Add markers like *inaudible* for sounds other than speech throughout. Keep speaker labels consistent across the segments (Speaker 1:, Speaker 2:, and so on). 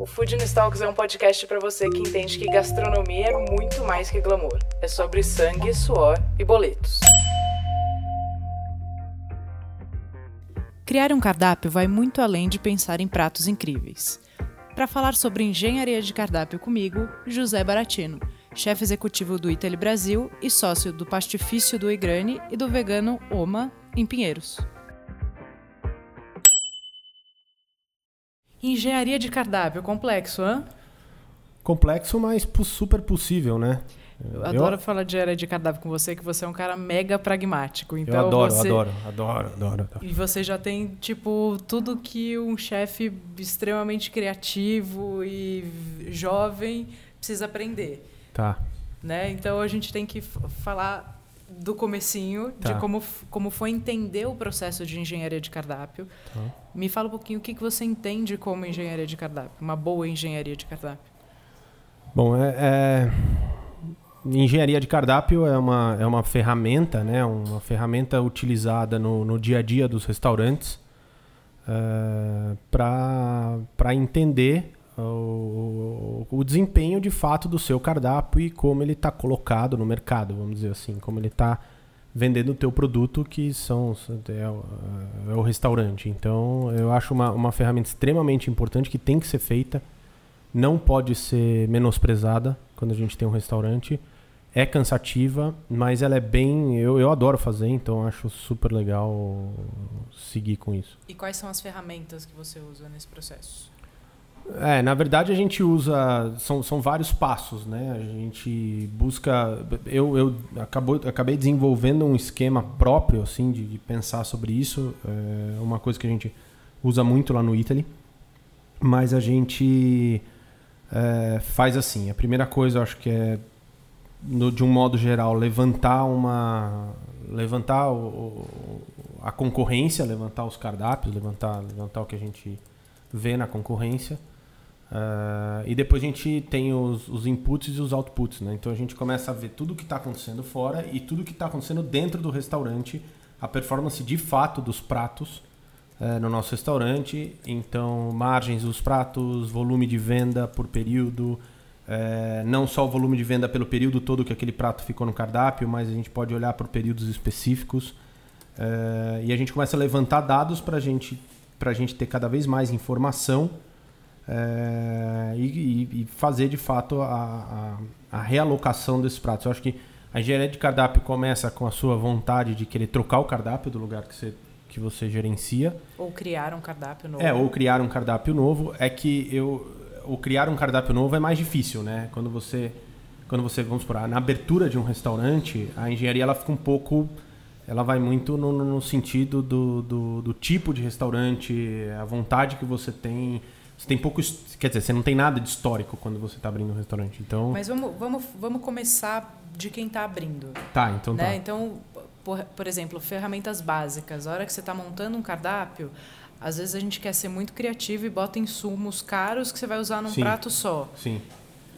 Speaker 1: O Food Talks é um podcast para você que entende que gastronomia é muito mais que glamour. É sobre sangue, suor e boletos. Criar um cardápio vai muito além de pensar em pratos incríveis. Para falar sobre engenharia de cardápio comigo, José Baratino, chefe executivo do Italy Brasil e sócio do Pastifício do Igrane e do vegano Oma, em Pinheiros. Engenharia de cardápio, complexo, hã?
Speaker 2: Complexo, mas super possível, né?
Speaker 1: Eu adoro eu... falar de engenharia de cardápio com você, que você é um cara mega pragmático. Então
Speaker 2: eu adoro,
Speaker 1: você...
Speaker 2: adoro, adoro, adoro, adoro.
Speaker 1: E você já tem, tipo, tudo que um chefe extremamente criativo e jovem precisa aprender.
Speaker 2: Tá.
Speaker 1: Né? Então a gente tem que falar do comecinho, tá. de como, como foi entender o processo de engenharia de cardápio. Tá. Me fala um pouquinho o que, que você entende como engenharia de cardápio, uma boa engenharia de cardápio.
Speaker 2: Bom, é, é... engenharia de cardápio é uma, é uma ferramenta, né? uma ferramenta utilizada no, no dia a dia dos restaurantes é, para entender o, o, desempenho de fato do seu cardápio e como ele está colocado no mercado, vamos dizer assim, como ele está vendendo o teu produto que são é, o, é o restaurante. Então eu acho uma, uma ferramenta extremamente importante que tem que ser feita, não pode ser menosprezada quando a gente tem um restaurante. É cansativa, mas ela é bem. Eu, eu adoro fazer, então acho super legal seguir com isso.
Speaker 1: E quais são as ferramentas que você usa nesse processo?
Speaker 2: É, na verdade a gente usa. São, são vários passos, né? A gente busca. Eu, eu acabou, acabei desenvolvendo um esquema próprio, assim, de, de, pensar sobre isso. É uma coisa que a gente usa muito lá no Italy. Mas a gente é, faz assim. A primeira coisa, eu acho que é, no, de um modo geral, levantar uma. Levantar o, a concorrência, levantar os cardápios, levantar, levantar o que a gente vê na concorrência. Uh, e depois a gente tem os, os, inputs e os outputs, né? Então a gente começa a ver tudo o que está acontecendo fora e tudo o que está acontecendo dentro do restaurante, a performance de fato dos pratos uh, no nosso restaurante. Então, margens dos pratos, volume de venda por período, uh, não só o volume de venda pelo período todo que aquele prato ficou no cardápio, mas a gente pode olhar por períodos específicos. e a gente começa a levantar dados para gente, a gente ter cada vez mais informação é, e, e, fazer de fato a, a, a, realocação desses pratos. Eu acho que a engenharia de cardápio começa com a sua vontade de querer trocar o cardápio do lugar que você, que você gerencia.
Speaker 1: Ou criar um cardápio novo.
Speaker 2: É, ou criar um cardápio novo. É que eu. O criar um cardápio novo é mais difícil, né? Quando você. Quando você, vamos por na abertura de um restaurante, a engenharia ela fica um pouco ela vai muito no, no sentido do, do, do, tipo de restaurante, a vontade que você tem, você tem pouco. Quer dizer, você não tem nada de histórico quando você está abrindo um restaurante. Então...
Speaker 1: Mas vamos, vamos, vamos começar de quem está abrindo.
Speaker 2: Tá, então
Speaker 1: né?
Speaker 2: tá.
Speaker 1: Então, por, por exemplo, ferramentas básicas. A hora que você está montando um cardápio, às vezes a gente quer ser muito criativo e bota insumos caros que você vai usar num
Speaker 2: Sim.
Speaker 1: prato só.
Speaker 2: Sim.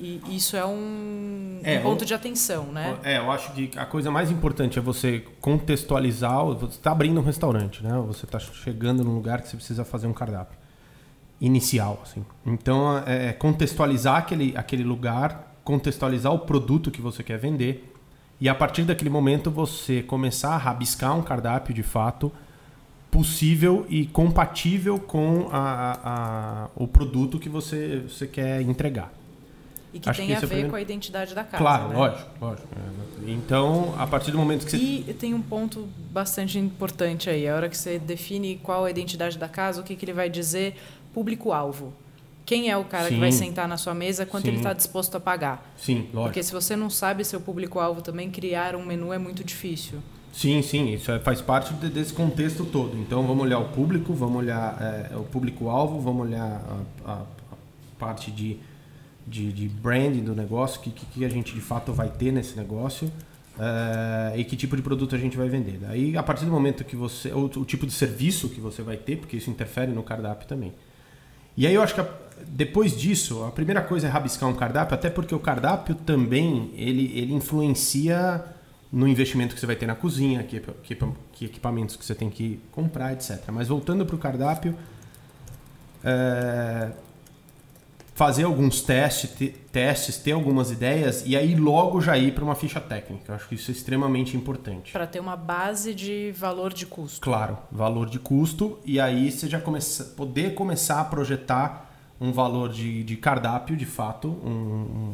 Speaker 1: E isso é um, é, um ponto de atenção, né?
Speaker 2: É, eu acho que a coisa mais importante é você contextualizar. Você está abrindo um restaurante, né? Você está chegando num lugar que você precisa fazer um cardápio inicial. Assim. Então, é, é contextualizar aquele, aquele lugar, contextualizar o produto que você quer vender e a partir daquele momento você começar a rabiscar um cardápio de fato possível e compatível com a, a, a, o produto que você, você quer entregar.
Speaker 1: E que Acho tem que a ver primeiro... com a identidade da casa.
Speaker 2: Claro,
Speaker 1: né?
Speaker 2: lógico, lógico. Então, a partir do momento que você.
Speaker 1: E tem um ponto bastante importante aí. A hora que você define qual é a identidade da casa, o que, que ele vai dizer público-alvo. Quem é o cara Sim. que vai sentar na sua mesa, quanto Sim. ele está disposto a pagar.
Speaker 2: Sim, lógico.
Speaker 1: Porque se você não sabe seu público-alvo também, criar um menu é muito difícil.
Speaker 2: Sim, sim, isso é, faz parte desse contexto todo. Então vamos olhar o público, vamos olhar é, o público-alvo, vamos olhar a, a, a parte de, de, de, branding do negócio, o que, que a gente de fato vai ter nesse negócio. uh, e que tipo de produto a gente vai vender. Daí, a partir do momento que você. O, o, tipo de serviço que você vai ter, porque isso interfere no cardápio também. E aí eu acho que a, depois disso, a primeira coisa é rabiscar um cardápio, até porque o cardápio também ele, ele influencia no investimento que você vai ter na cozinha, que, que, que equipamentos que você tem que comprar, etc. Mas voltando para o cardápio, é, fazer alguns testes, testes, ter algumas ideias e aí logo já ir para uma ficha técnica. Eu acho que isso é extremamente importante.
Speaker 1: Para ter uma base de valor de custo.
Speaker 2: Claro, valor de custo e aí você já começa, poder começar a projetar um valor de, de cardápio, de fato, um,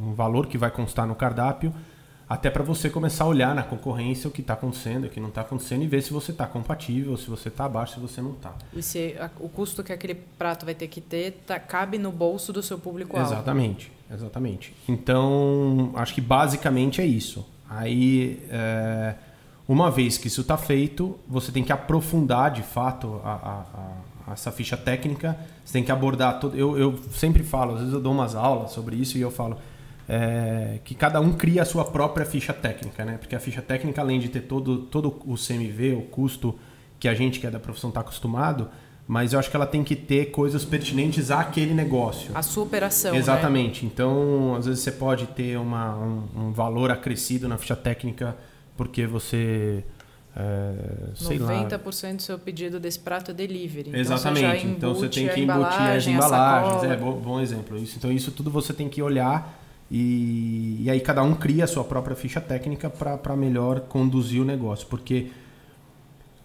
Speaker 2: um, um valor que vai constar no cardápio até para você começar a olhar na concorrência o que está acontecendo, o que não está acontecendo e ver se você está compatível, se você está abaixo, se você não está.
Speaker 1: E se a, o custo que aquele prato vai ter que ter tá, cabe no bolso do seu público-alvo.
Speaker 2: Exatamente, exatamente. Então, acho que basicamente é isso. Aí, é, uma vez que isso está feito, você tem que aprofundar de fato a, a, essa ficha técnica, você tem que abordar todo. Eu, eu sempre falo, às vezes eu dou umas aulas sobre isso e eu falo é, que cada um cria a sua própria ficha técnica, né? Porque a ficha técnica, além de ter todo, todo o CMV, o custo que a gente que é da profissão está acostumado, mas eu acho que ela tem que ter coisas pertinentes àquele negócio.
Speaker 1: A sua operação. Né?
Speaker 2: Exatamente. Né? Então, às vezes você pode ter uma, um, um, valor acrescido na ficha técnica porque você. É, sei 90%
Speaker 1: lá. do seu pedido desse prato é delivery. Então
Speaker 2: Exatamente.
Speaker 1: Você
Speaker 2: então você tem que embutir as embalagens. É bom, bom exemplo. Isso, então, isso tudo você tem que olhar e, e aí cada um cria a sua própria ficha técnica para melhor conduzir o negócio. Porque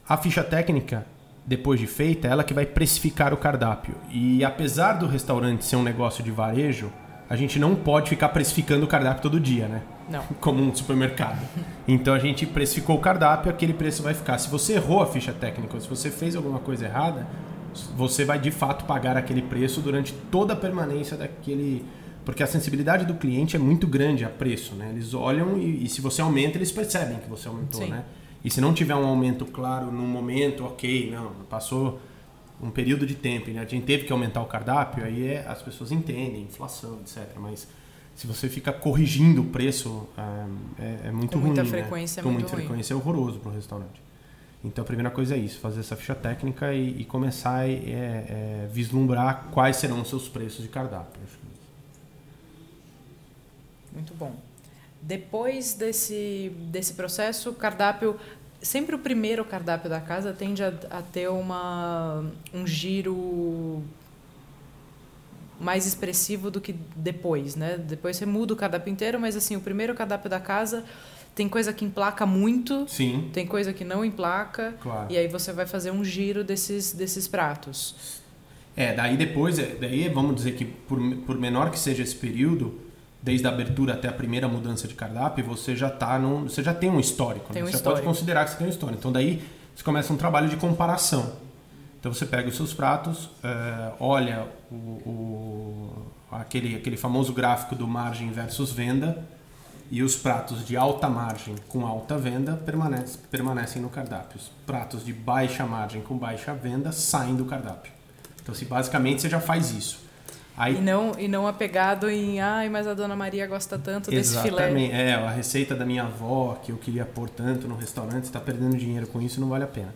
Speaker 2: a ficha técnica, depois de feita, é ela que vai precificar o cardápio. E apesar do restaurante ser um negócio de varejo, a gente não pode ficar precificando o cardápio todo dia, né?
Speaker 1: Não. *laughs*
Speaker 2: Como um supermercado. *laughs* Então a gente precificou o cardápio, aquele preço vai ficar. Se você errou a ficha técnica, ou se você fez alguma coisa errada, você vai de fato pagar aquele preço durante toda a permanência daquele porque a sensibilidade do cliente é muito grande a preço, né? Eles olham e, e se você aumenta, eles percebem que você aumentou, Sim. né? E se não tiver um aumento claro num momento, ok, não, passou um período de tempo, né? a gente teve que aumentar o cardápio, aí é, as pessoas entendem, inflação, etc. Mas se você fica corrigindo o preço, é, é, é muito
Speaker 1: Com
Speaker 2: ruim.
Speaker 1: Muita
Speaker 2: né?
Speaker 1: frequência,
Speaker 2: Com
Speaker 1: muito
Speaker 2: muita frequência é horroroso para o restaurante. Então a primeira coisa é isso, fazer essa ficha técnica e, e começar a é, é, vislumbrar quais serão os seus preços de cardápio.
Speaker 1: Muito bom. Depois desse, desse processo, o cardápio. Sempre o primeiro cardápio da casa tende a, a ter uma, um giro mais expressivo do que depois, né? Depois você muda o cardápio inteiro, mas assim, o primeiro cardápio da casa tem coisa que emplaca muito,
Speaker 2: Sim.
Speaker 1: tem coisa que não emplaca,
Speaker 2: claro.
Speaker 1: e aí você vai fazer um giro desses, desses pratos.
Speaker 2: É, daí depois, é, daí vamos dizer que por, por menor que seja esse período, desde a abertura até a primeira mudança de cardápio, você já tá num, você já tem um histórico,
Speaker 1: tem
Speaker 2: né?
Speaker 1: um
Speaker 2: você
Speaker 1: histórico.
Speaker 2: pode considerar que você tem um histórico. Então daí você começa um trabalho de comparação. Então você pega os seus pratos, é, olha o, o, aquele, aquele famoso gráfico do margem versus venda e os pratos de alta margem com alta venda permanecem, permanecem no cardápio. Os pratos de baixa margem com baixa venda saem do cardápio. Então, assim, basicamente, você já faz isso.
Speaker 1: Aí... E, não, e não apegado em, ai, mas a dona Maria gosta tanto desse filé.
Speaker 2: Exatamente, é, a receita da minha avó, que eu queria pôr tanto no restaurante, está perdendo dinheiro com isso, não vale a pena.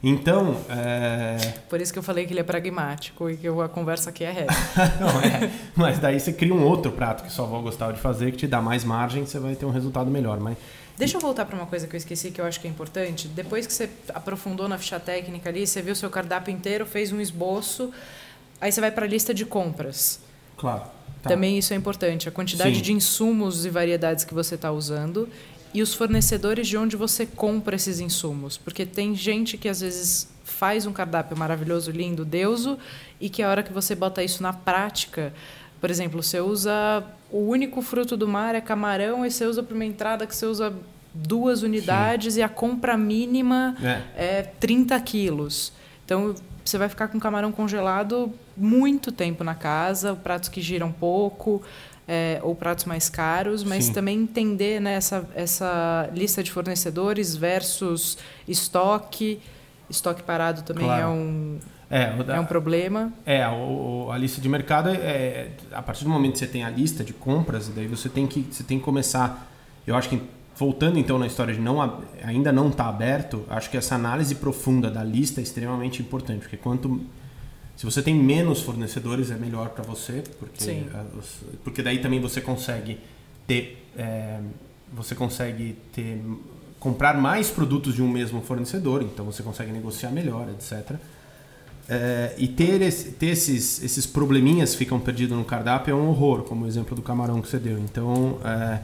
Speaker 2: Então. É...
Speaker 1: Por isso que eu falei que ele é pragmático e que a conversa aqui é reta. *laughs*
Speaker 2: não, é. Mas daí você cria um outro prato que sua avó gostava de fazer, que te dá mais margem, você vai ter um resultado melhor. Mas...
Speaker 1: Deixa eu voltar para uma coisa que eu esqueci que eu acho que é importante. Depois que você aprofundou na ficha técnica ali, você viu o seu cardápio inteiro, fez um esboço. Aí você vai para a lista de compras.
Speaker 2: Claro.
Speaker 1: Tá. Também isso é importante. A quantidade
Speaker 2: Sim.
Speaker 1: de insumos e variedades que você está usando e os fornecedores de onde você compra esses insumos. Porque tem gente que às vezes faz um cardápio maravilhoso, lindo, deuso, e que a hora que você bota isso na prática, por exemplo, você usa o único fruto do mar é camarão e você usa para uma entrada que você usa duas unidades Sim. e a compra mínima é, é 30 quilos. Então você vai ficar com camarão congelado muito tempo na casa, pratos que giram pouco. É, ou pratos mais caros, mas Sim. também entender né, essa, essa lista de fornecedores versus estoque. Estoque parado também
Speaker 2: claro.
Speaker 1: é um,
Speaker 2: é,
Speaker 1: é, um problema.
Speaker 2: É, a, a lista de mercado, é, é, a partir do momento que você tem a lista de compras, daí você tem que, você tem que começar. Eu acho que voltando então na história de não ainda não estar tá aberto, acho que essa análise profunda da lista é extremamente importante, porque quanto se você tem menos fornecedores é melhor para você, porque porque daí também você consegue ter é, você consegue ter comprar mais produtos de um mesmo fornecedor, então você consegue negociar melhor, etc. É, e ter, esse, ter esses, esses probleminhas que ficam perdidos no cardápio é um horror, como o exemplo do camarão que você deu. Então, é,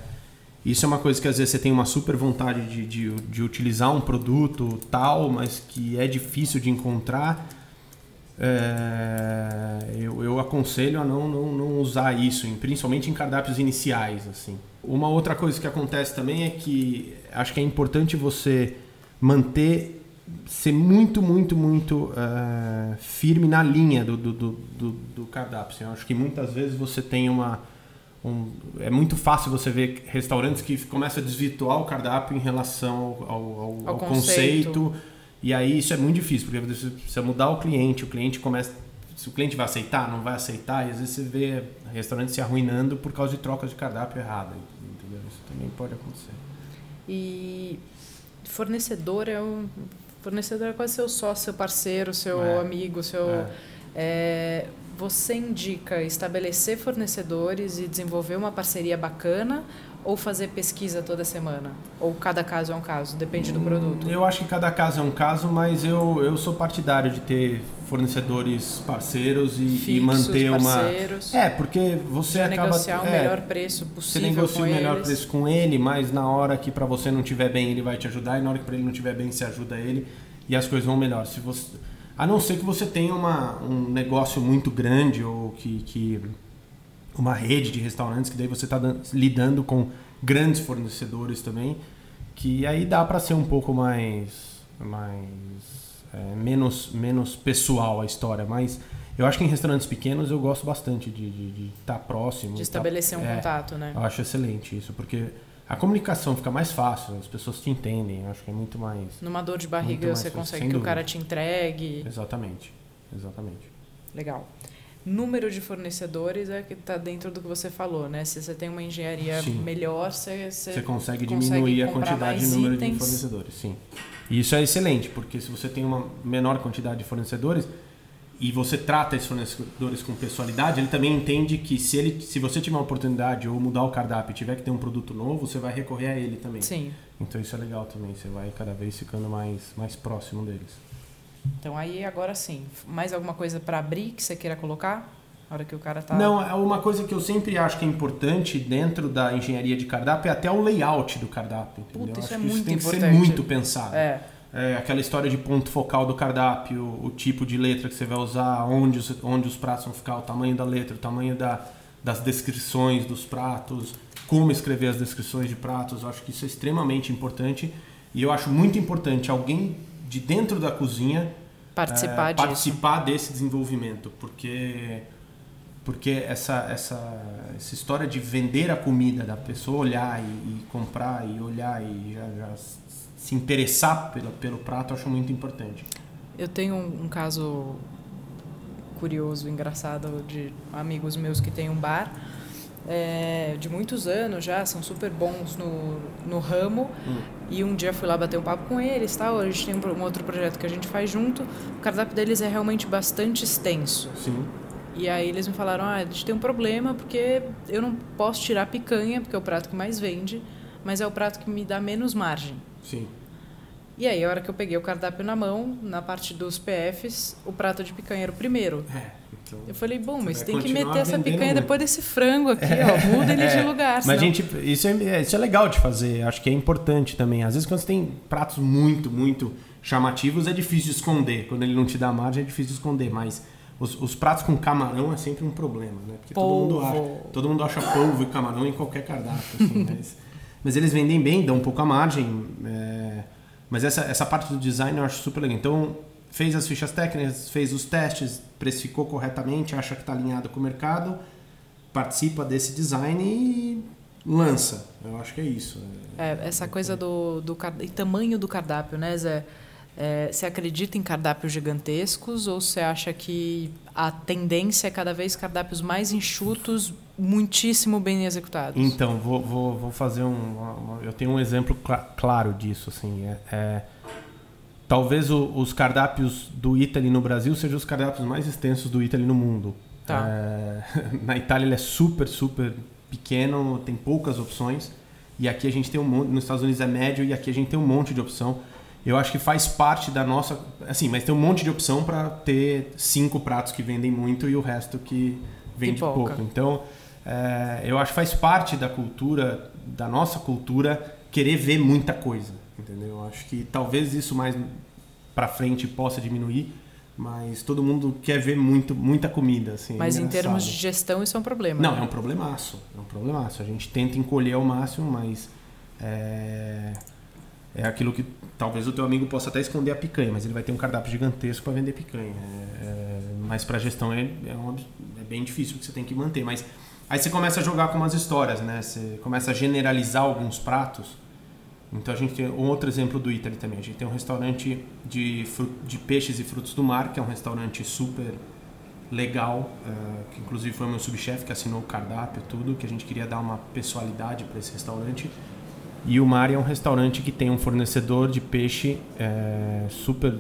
Speaker 2: isso é uma coisa que às vezes você tem uma super vontade de, de, de utilizar um produto tal, mas que é difícil de encontrar. É, eu, eu, aconselho a não, não, não usar isso, principalmente em cardápios iniciais. assim. Uma outra coisa que acontece também é que acho que é importante você manter ser muito, muito, muito uh, firme na linha do, do, do, do, do cardápio. Assim, eu acho que muitas vezes você tem uma. Um, é muito fácil você ver restaurantes que começam a desvirtuar o cardápio em relação ao, ao, ao, ao conceito. conceito. E aí isso é muito difícil, porque você precisa mudar o cliente, o cliente começa. Se o cliente vai aceitar, não vai aceitar, e às vezes você vê restaurantes se arruinando por causa de trocas de cardápio errada. Entendeu? Isso também pode acontecer.
Speaker 1: E fornecedor é um Fornecedor é quase seu sócio, seu parceiro, seu é. amigo, seu. É. É, você indica estabelecer fornecedores e desenvolver uma parceria bacana ou fazer pesquisa toda semana? Ou cada caso é um caso? Depende do produto?
Speaker 2: Eu acho que cada caso é um caso, mas eu, eu sou partidário de ter fornecedores parceiros e, Fixos, e manter
Speaker 1: parceiros,
Speaker 2: uma. É, porque você acaba.
Speaker 1: negociar o
Speaker 2: é,
Speaker 1: melhor preço possível.
Speaker 2: Você negocia
Speaker 1: o
Speaker 2: melhor
Speaker 1: eles.
Speaker 2: preço com ele, mas na hora que para você não estiver bem, ele vai te ajudar, e na hora que para ele não estiver bem, você ajuda ele e as coisas vão melhor. Se você, a não ser que você tenha uma, um negócio muito grande ou que, que uma rede de restaurantes que daí você está lidando com grandes fornecedores também, que aí dá para ser um pouco mais, mais é, menos, menos pessoal a história, mas eu acho que em restaurantes pequenos eu gosto bastante de estar tá próximo.
Speaker 1: De estabelecer
Speaker 2: tá,
Speaker 1: um é, contato, né?
Speaker 2: Eu acho excelente isso, porque a comunicação fica mais fácil, as pessoas te entendem, acho que é muito mais.
Speaker 1: Numa dor de barriga você consegue que dúvida. o cara te entregue.
Speaker 2: Exatamente, exatamente.
Speaker 1: Legal número de fornecedores é que está dentro do que você falou, né? Se você tem uma engenharia sim. melhor, você,
Speaker 2: você, você consegue diminuir consegue a quantidade de número itens. de fornecedores, sim. E isso é excelente, porque se você tem uma menor quantidade de fornecedores e você trata esses fornecedores com pessoalidade, ele também entende que se ele, se você tiver uma oportunidade ou mudar o cardápio e tiver que ter um produto novo, você vai recorrer a ele também.
Speaker 1: Sim.
Speaker 2: Então isso é legal também, você vai cada vez ficando mais mais próximo deles.
Speaker 1: Então aí agora sim, mais alguma coisa para abrir que você queira colocar? Na hora que o cara tá
Speaker 2: Não, é uma coisa que eu sempre acho que é importante dentro da engenharia de cardápio é até o layout do cardápio?
Speaker 1: Puta, isso
Speaker 2: acho
Speaker 1: é
Speaker 2: que
Speaker 1: muito
Speaker 2: isso tem
Speaker 1: importante.
Speaker 2: que ser muito pensado.
Speaker 1: É.
Speaker 2: É, aquela história de ponto focal do cardápio, o tipo de letra que você vai usar, onde os, onde os pratos vão ficar, o tamanho da letra, o tamanho da, das descrições dos pratos, como escrever as descrições de pratos. Eu acho que isso é extremamente importante e eu acho muito importante alguém de dentro da cozinha
Speaker 1: participar,
Speaker 2: é, participar desse desenvolvimento, porque porque essa, essa, essa história de vender a comida, da pessoa olhar e, e comprar e olhar e já, já, se interessar pelo, pelo prato, eu acho muito importante.
Speaker 1: Eu tenho um, um caso curioso, engraçado de amigos meus que têm um bar é, de muitos anos já, são super bons no, no ramo. Hum. E um dia fui lá bater um papo com eles, tal. A gente tem um, um, outro projeto que a gente faz junto. O cardápio deles é realmente bastante extenso.
Speaker 2: Sim.
Speaker 1: E aí eles me falaram: ah, a gente tem um problema porque eu não posso tirar picanha, porque é o prato que mais vende, mas é o prato que me dá menos margem.
Speaker 2: Sim.
Speaker 1: E aí, a hora que eu peguei o cardápio na mão, na parte dos PFs, o prato de picanha era o primeiro.
Speaker 2: É. Então,
Speaker 1: eu falei, bom, mas tem que meter essa picanha muito. depois desse frango aqui, é, ó. Muda ele *laughs* é, de lugar.
Speaker 2: Mas, senão... gente, isso é, isso é legal de fazer. Acho que é importante também. Às vezes, quando você tem pratos muito, muito chamativos, é difícil de esconder. Quando ele não te dá margem, é difícil de esconder. Mas os, os pratos com camarão é sempre um problema, né? Porque todo mundo, acha, todo mundo acha polvo e camarão em qualquer cardápio. Assim, *laughs* mas, mas, eles vendem bem, dão um pouco a margem. É, mas essa, essa parte do design eu acho super legal. Então, fez as fichas técnicas, fez os testes, precificou corretamente, acha que está alinhado com o mercado, participa desse design e lança. Eu acho que é isso.
Speaker 1: É, essa coisa do, do tamanho do cardápio, né, Zé? É, você acredita em cardápios gigantescos ou você acha que a tendência é cada vez cardápios mais enxutos, muitíssimo bem executados?
Speaker 2: Então, vou, vou, vou fazer um. Eu tenho um exemplo cl claro disso. Assim, é, é talvez o, os cardápios do Italy no Brasil sejam os cardápios mais extensos do Italy no mundo. Tá. É, *laughs* na Itália ele é super, super pequeno, tem poucas opções. E aqui a gente tem um monte, nos Estados Unidos é médio e aqui a gente tem um monte de opção. Eu acho que faz parte da nossa. Assim, mas tem um monte de opção para ter cinco pratos que vendem muito e o resto que vende pouco. Então, é, eu acho que faz parte da cultura, da nossa cultura, querer ver muita coisa. Entendeu? Eu acho que talvez isso mais para frente possa diminuir, mas todo mundo quer ver muito, muita comida. Assim, é
Speaker 1: mas em termos de gestão, isso é um problema.
Speaker 2: Não,
Speaker 1: né?
Speaker 2: é um problemaço. É um problemaço. A gente tenta encolher ao máximo, mas. É é aquilo que talvez o teu amigo possa até esconder a picanha, mas ele vai ter um cardápio gigantesco para vender picanha. É, é, mas para gestão é, é, um, é, bem difícil porque você tem que manter. Mas aí você começa a jogar com umas histórias, né? Você começa a generalizar alguns pratos. Então a gente tem um outro exemplo do Italy também. A gente tem um restaurante de, de peixes e frutos do mar, que é um restaurante super legal, uh, que inclusive foi meu subchefe que assinou o cardápio tudo, que a gente queria dar uma pessoalidade para esse restaurante. E o Mari é um restaurante que tem um fornecedor de peixe é, super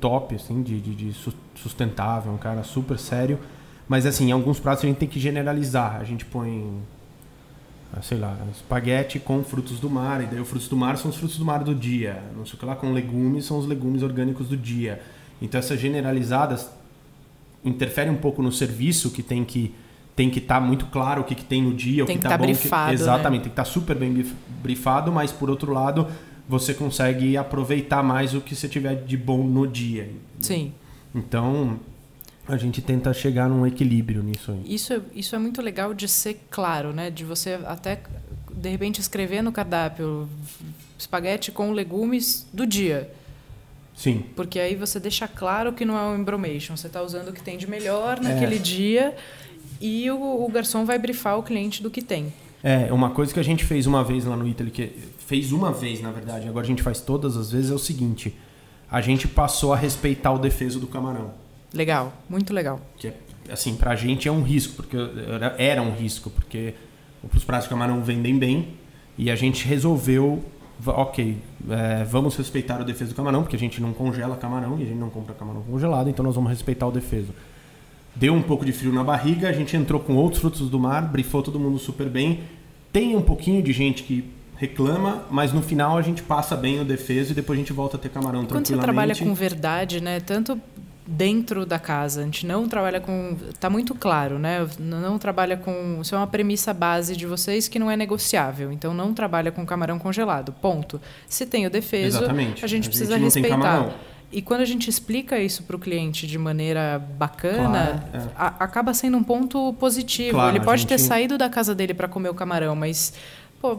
Speaker 2: top, assim, de, de, de, sustentável, um cara super sério. Mas, assim, em alguns pratos a gente tem que generalizar. A gente põe, ah, sei lá, espaguete com frutos do mar. E daí os frutos do mar são os frutos do mar do dia. Não sei o que lá, com legumes são os legumes orgânicos do dia. Então, essas generalizadas interferem um pouco no serviço que tem que tem que estar tá muito claro o que, que, tem no dia,
Speaker 1: tem
Speaker 2: o que
Speaker 1: está
Speaker 2: tá bom.
Speaker 1: Brifado,
Speaker 2: que, exatamente,
Speaker 1: né?
Speaker 2: tem que estar tá super bem brifado, mas por outro lado, você consegue aproveitar mais o que você tiver de bom no dia.
Speaker 1: Sim.
Speaker 2: Então, a gente tenta chegar num equilíbrio nisso aí.
Speaker 1: Isso, é, isso é muito legal de ser claro, né? De você até, de repente, escrever no cardápio espaguete com legumes do dia.
Speaker 2: Sim.
Speaker 1: Porque aí você deixa claro que não é um embromation. Você está usando o que tem de melhor naquele é. dia e o, o garçom vai brifar o cliente do que tem.
Speaker 2: É, uma coisa que a gente fez uma vez lá no Italy, que fez uma vez, na verdade, agora a gente faz todas as vezes, é o seguinte: a gente passou a respeitar o defeso do camarão.
Speaker 1: Legal, muito legal.
Speaker 2: Que é, assim, pra gente é um risco, porque era um risco, porque os pratos de camarão vendem bem e a gente resolveu, ok, é, vamos respeitar o defeso do camarão, porque a gente não congela camarão e a gente não compra camarão congelado, então nós vamos respeitar o defeso. Deu um pouco de frio na barriga, a gente entrou com outros frutos do mar, brifou todo mundo super bem. Tem um pouquinho de gente que reclama, mas no final a gente passa bem o defeso e depois a gente volta a ter camarão
Speaker 1: Quando
Speaker 2: tranquilamente.
Speaker 1: Quando você trabalha com verdade, né, tanto dentro da casa, a gente não trabalha com, tá muito claro, né? Não trabalha com, isso é uma premissa base de vocês que não é negociável. Então não trabalha com camarão congelado. Ponto. Se tem o defeso, a gente
Speaker 2: a
Speaker 1: precisa
Speaker 2: gente
Speaker 1: respeitar. E quando a gente explica isso para o cliente de maneira bacana, claro, é. a, acaba sendo um ponto positivo.
Speaker 2: Claro,
Speaker 1: Ele pode
Speaker 2: gente...
Speaker 1: ter saído da casa dele para comer o camarão, mas, pô,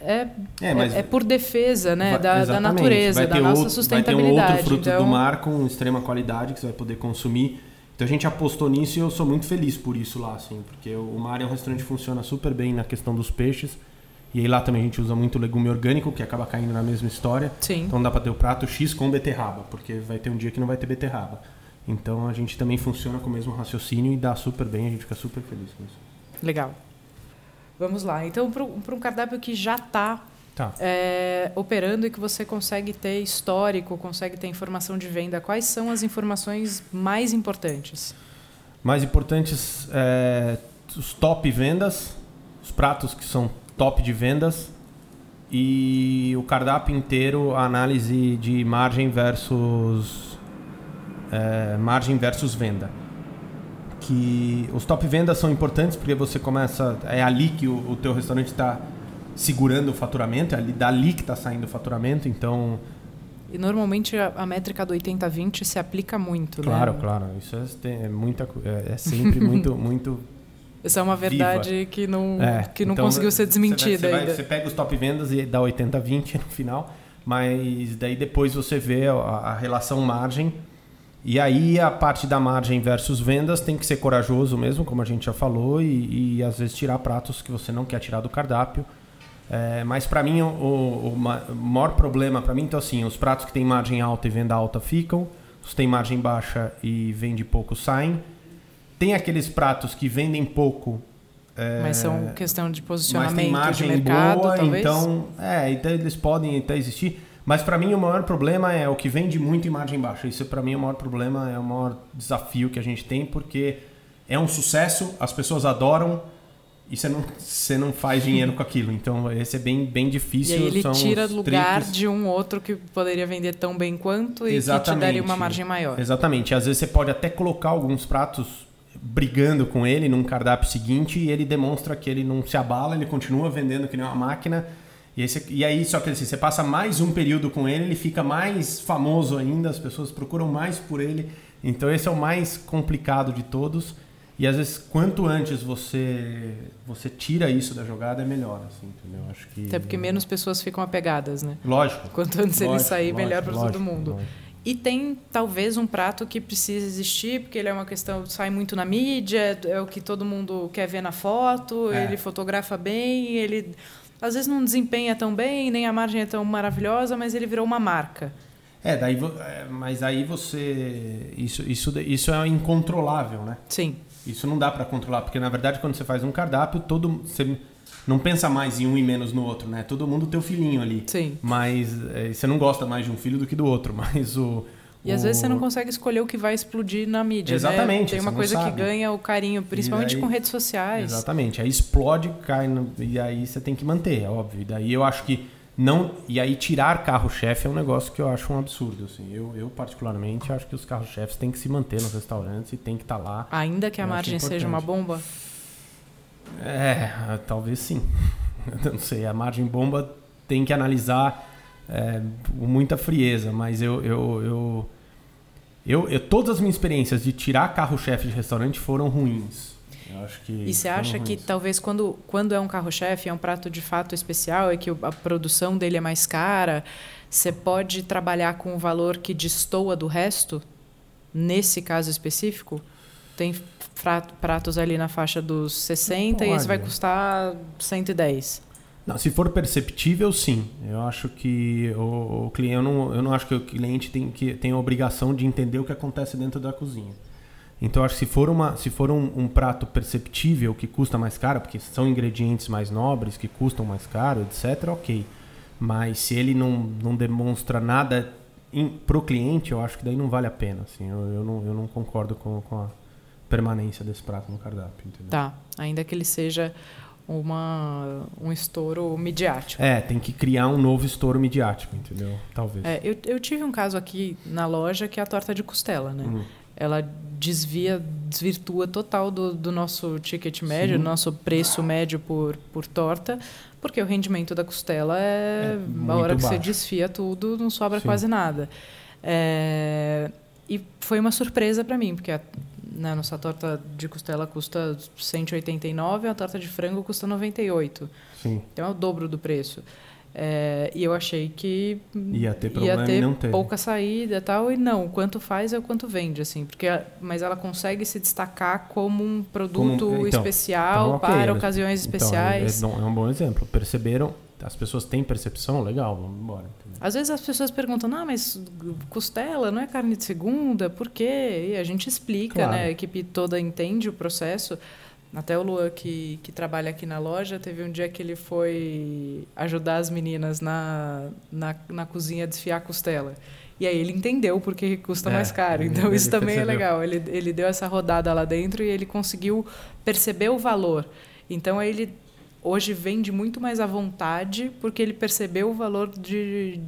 Speaker 1: é, é, mas é, é, por defesa né, vai, da, da, natureza, da nossa outro, sustentabilidade.
Speaker 2: Vai ter um outro fruto
Speaker 1: então...
Speaker 2: do mar com extrema qualidade que você vai poder consumir. Então a gente apostou nisso e eu sou muito feliz por isso lá, assim, porque o mar é um restaurante que funciona super bem na questão dos peixes. E aí lá também a gente usa muito legume orgânico, que acaba caindo na mesma história.
Speaker 1: Sim.
Speaker 2: Então dá para ter o prato X com beterraba, porque vai ter um dia que não vai ter beterraba. Então a gente também funciona com o mesmo raciocínio e dá super bem, a gente fica super feliz com isso.
Speaker 1: Legal. Vamos lá. Então, para um cardápio que já está
Speaker 2: tá.
Speaker 1: é, operando e que você consegue ter histórico, consegue ter informação de venda, quais são as informações mais importantes?
Speaker 2: Mais importantes, é, os top vendas, os pratos que são top de vendas e o cardápio inteiro, a análise de margem versus é, margem versus venda. Que os top vendas são importantes porque você começa é ali que o, o teu restaurante está segurando o faturamento, é ali dali que está saindo o faturamento, então
Speaker 1: e normalmente a, a métrica do 80-20 se aplica muito,
Speaker 2: claro,
Speaker 1: né?
Speaker 2: Claro, Isso é, é, muita, é, é sempre muito, *laughs* muito
Speaker 1: essa é uma verdade
Speaker 2: viva.
Speaker 1: que não,
Speaker 2: é,
Speaker 1: que não
Speaker 2: então,
Speaker 1: conseguiu ser desmentida
Speaker 2: você,
Speaker 1: vai,
Speaker 2: você, pega os top vendas e dá 80-20 no final, mas daí depois você vê a, a, relação margem. E aí a parte da margem versus vendas tem que ser corajoso mesmo, como a gente já falou, e, e às vezes tirar pratos que você não quer tirar do cardápio. É, mas para mim o, o, o, maior problema para mim então assim, os pratos que têm margem alta e venda alta ficam, os que têm margem baixa e vende pouco saem. Tem aqueles pratos que vendem pouco
Speaker 1: é, mas são questão de posicionamento mas tem de mercado, boa, talvez?
Speaker 2: Então, é, então eles podem até existir. Mas para mim o maior problema é o que vende muito em margem baixa. Isso para mim é o maior problema, é o maior desafio que a gente tem, porque é um sucesso, as pessoas adoram e você não, você não faz dinheiro com aquilo. Então esse é bem, bem difícil.
Speaker 1: E aí ele tira lugar de um outro que poderia vender tão bem quanto e Exatamente. que te daria uma margem maior.
Speaker 2: Exatamente. Às vezes você pode até colocar alguns pratos brigando com ele num cardápio seguinte e ele demonstra que ele não se abala, ele continua vendendo que nem uma máquina. E aí, você, e aí só que assim, você passa mais um período com ele, ele fica mais famoso ainda, as pessoas procuram mais por ele. Então esse é o mais complicado de todos. E às vezes, quanto antes você você tira isso da jogada, é melhor, assim, entendeu?
Speaker 1: Acho que Até porque menos pessoas ficam apegadas, né?
Speaker 2: Lógico.
Speaker 1: Quanto antes lógico, ele sair, lógico, melhor para todo mundo. Lógico. E tem talvez um prato que precisa existir, porque ele é uma questão, sai muito na mídia, é o que todo mundo quer ver na foto, é. ele fotografa bem, ele às vezes não desempenha tão bem, nem a margem é tão maravilhosa, mas ele virou uma marca.
Speaker 2: É, daí, é, mas aí você. Isso, isso, isso é incontrolável, né?
Speaker 1: Sim.
Speaker 2: Isso não dá para controlar, porque na verdade quando você faz um cardápio, todo. Você, não pensa mais em um e menos no outro, né? Todo mundo tem o filhinho ali.
Speaker 1: Sim.
Speaker 2: Mas é, você não gosta mais de um filho do que do outro, *laughs* mas o...
Speaker 1: E às vezes você não consegue escolher o que vai explodir na mídia. Né?
Speaker 2: Exatamente.
Speaker 1: Né? Tem uma coisa que ganha o carinho, principalmente aí, com redes sociais.
Speaker 2: Exatamente. Aí explode, cai no, e aí você tem que manter, é óbvio. E daí eu acho que não e aí tirar carro-chefe é um negócio que eu acho um absurdo. Assim. Eu, eu particularmente acho que os carros-chefes têm que se manter nos restaurantes e tem que estar tá lá.
Speaker 1: Ainda que a margem seja uma bomba.
Speaker 2: É, talvez sim. *laughs* Eu não sei, a margem bomba tem que analisar é, com muita frieza, mas eu, eu, eu, eu, eu todas as minhas experiências de tirar carro-chefe de restaurante foram ruins. Eu acho que
Speaker 1: e você acha ruins. que talvez quando, quando é um carro-chefe, é um prato de fato especial, é que a produção dele é mais cara, você pode trabalhar com um valor que destoa do resto, nesse caso específico? Tem pratos ali na faixa dos 60 e esse vai custar 110.
Speaker 2: Não, se for perceptível, sim. Eu acho que o, o cliente, eu não, eu não acho que o cliente tem, que, tem a obrigação de entender o que acontece dentro da cozinha. Então, acho que se for, uma, se for um, um, prato perceptível que custa mais caro, porque são ingredientes mais nobres que custam mais caro, etc., ok. Mas se ele não, não demonstra nada para o cliente, eu acho que daí não vale a pena. Assim, eu, eu, não, eu não concordo com, com a, permanência desse prato no cardápio. Entendeu?
Speaker 1: Tá, ainda que ele seja uma, um estouro midiático.
Speaker 2: É, tem que criar um novo estouro midiático, entendeu? Talvez.
Speaker 1: É, eu, eu tive um caso aqui na loja que é a torta de costela, né? Uhum. Ela desvia, desvirtua total do, do nosso ticket médio, do nosso preço médio por, por torta, porque o rendimento da costela é, é a hora que baixo. você desfia tudo, não sobra Sim. quase nada. É, e foi uma surpresa para mim, porque a né, nossa torta de costela custa 189, a torta de frango custa 98.
Speaker 2: Sim.
Speaker 1: Então é o dobro do preço. É, e eu achei que
Speaker 2: ia ter problema ia ter e não teve.
Speaker 1: pouca saída e tal e não quanto faz é o quanto vende assim porque mas ela consegue se destacar como um produto como, então, especial então, okay, para ocasiões então, especiais
Speaker 2: é, é, um bom exemplo perceberam as pessoas têm percepção, legal, vamos embora. Entendeu?
Speaker 1: Às vezes as pessoas perguntam, ah, mas costela não é carne de segunda, por quê? E a gente explica, claro. né? A equipe toda entende o processo. Até o Luan, que, que trabalha aqui na loja, teve um dia que ele foi ajudar as meninas na, na, na cozinha a desfiar a costela. E aí ele entendeu porque custa é, mais caro. Então isso também é percebeu. é legal. Ele, ele deu essa rodada lá dentro e ele conseguiu perceber o valor. Então aí ele hoje vende muito mais à vontade porque ele percebeu o valor de,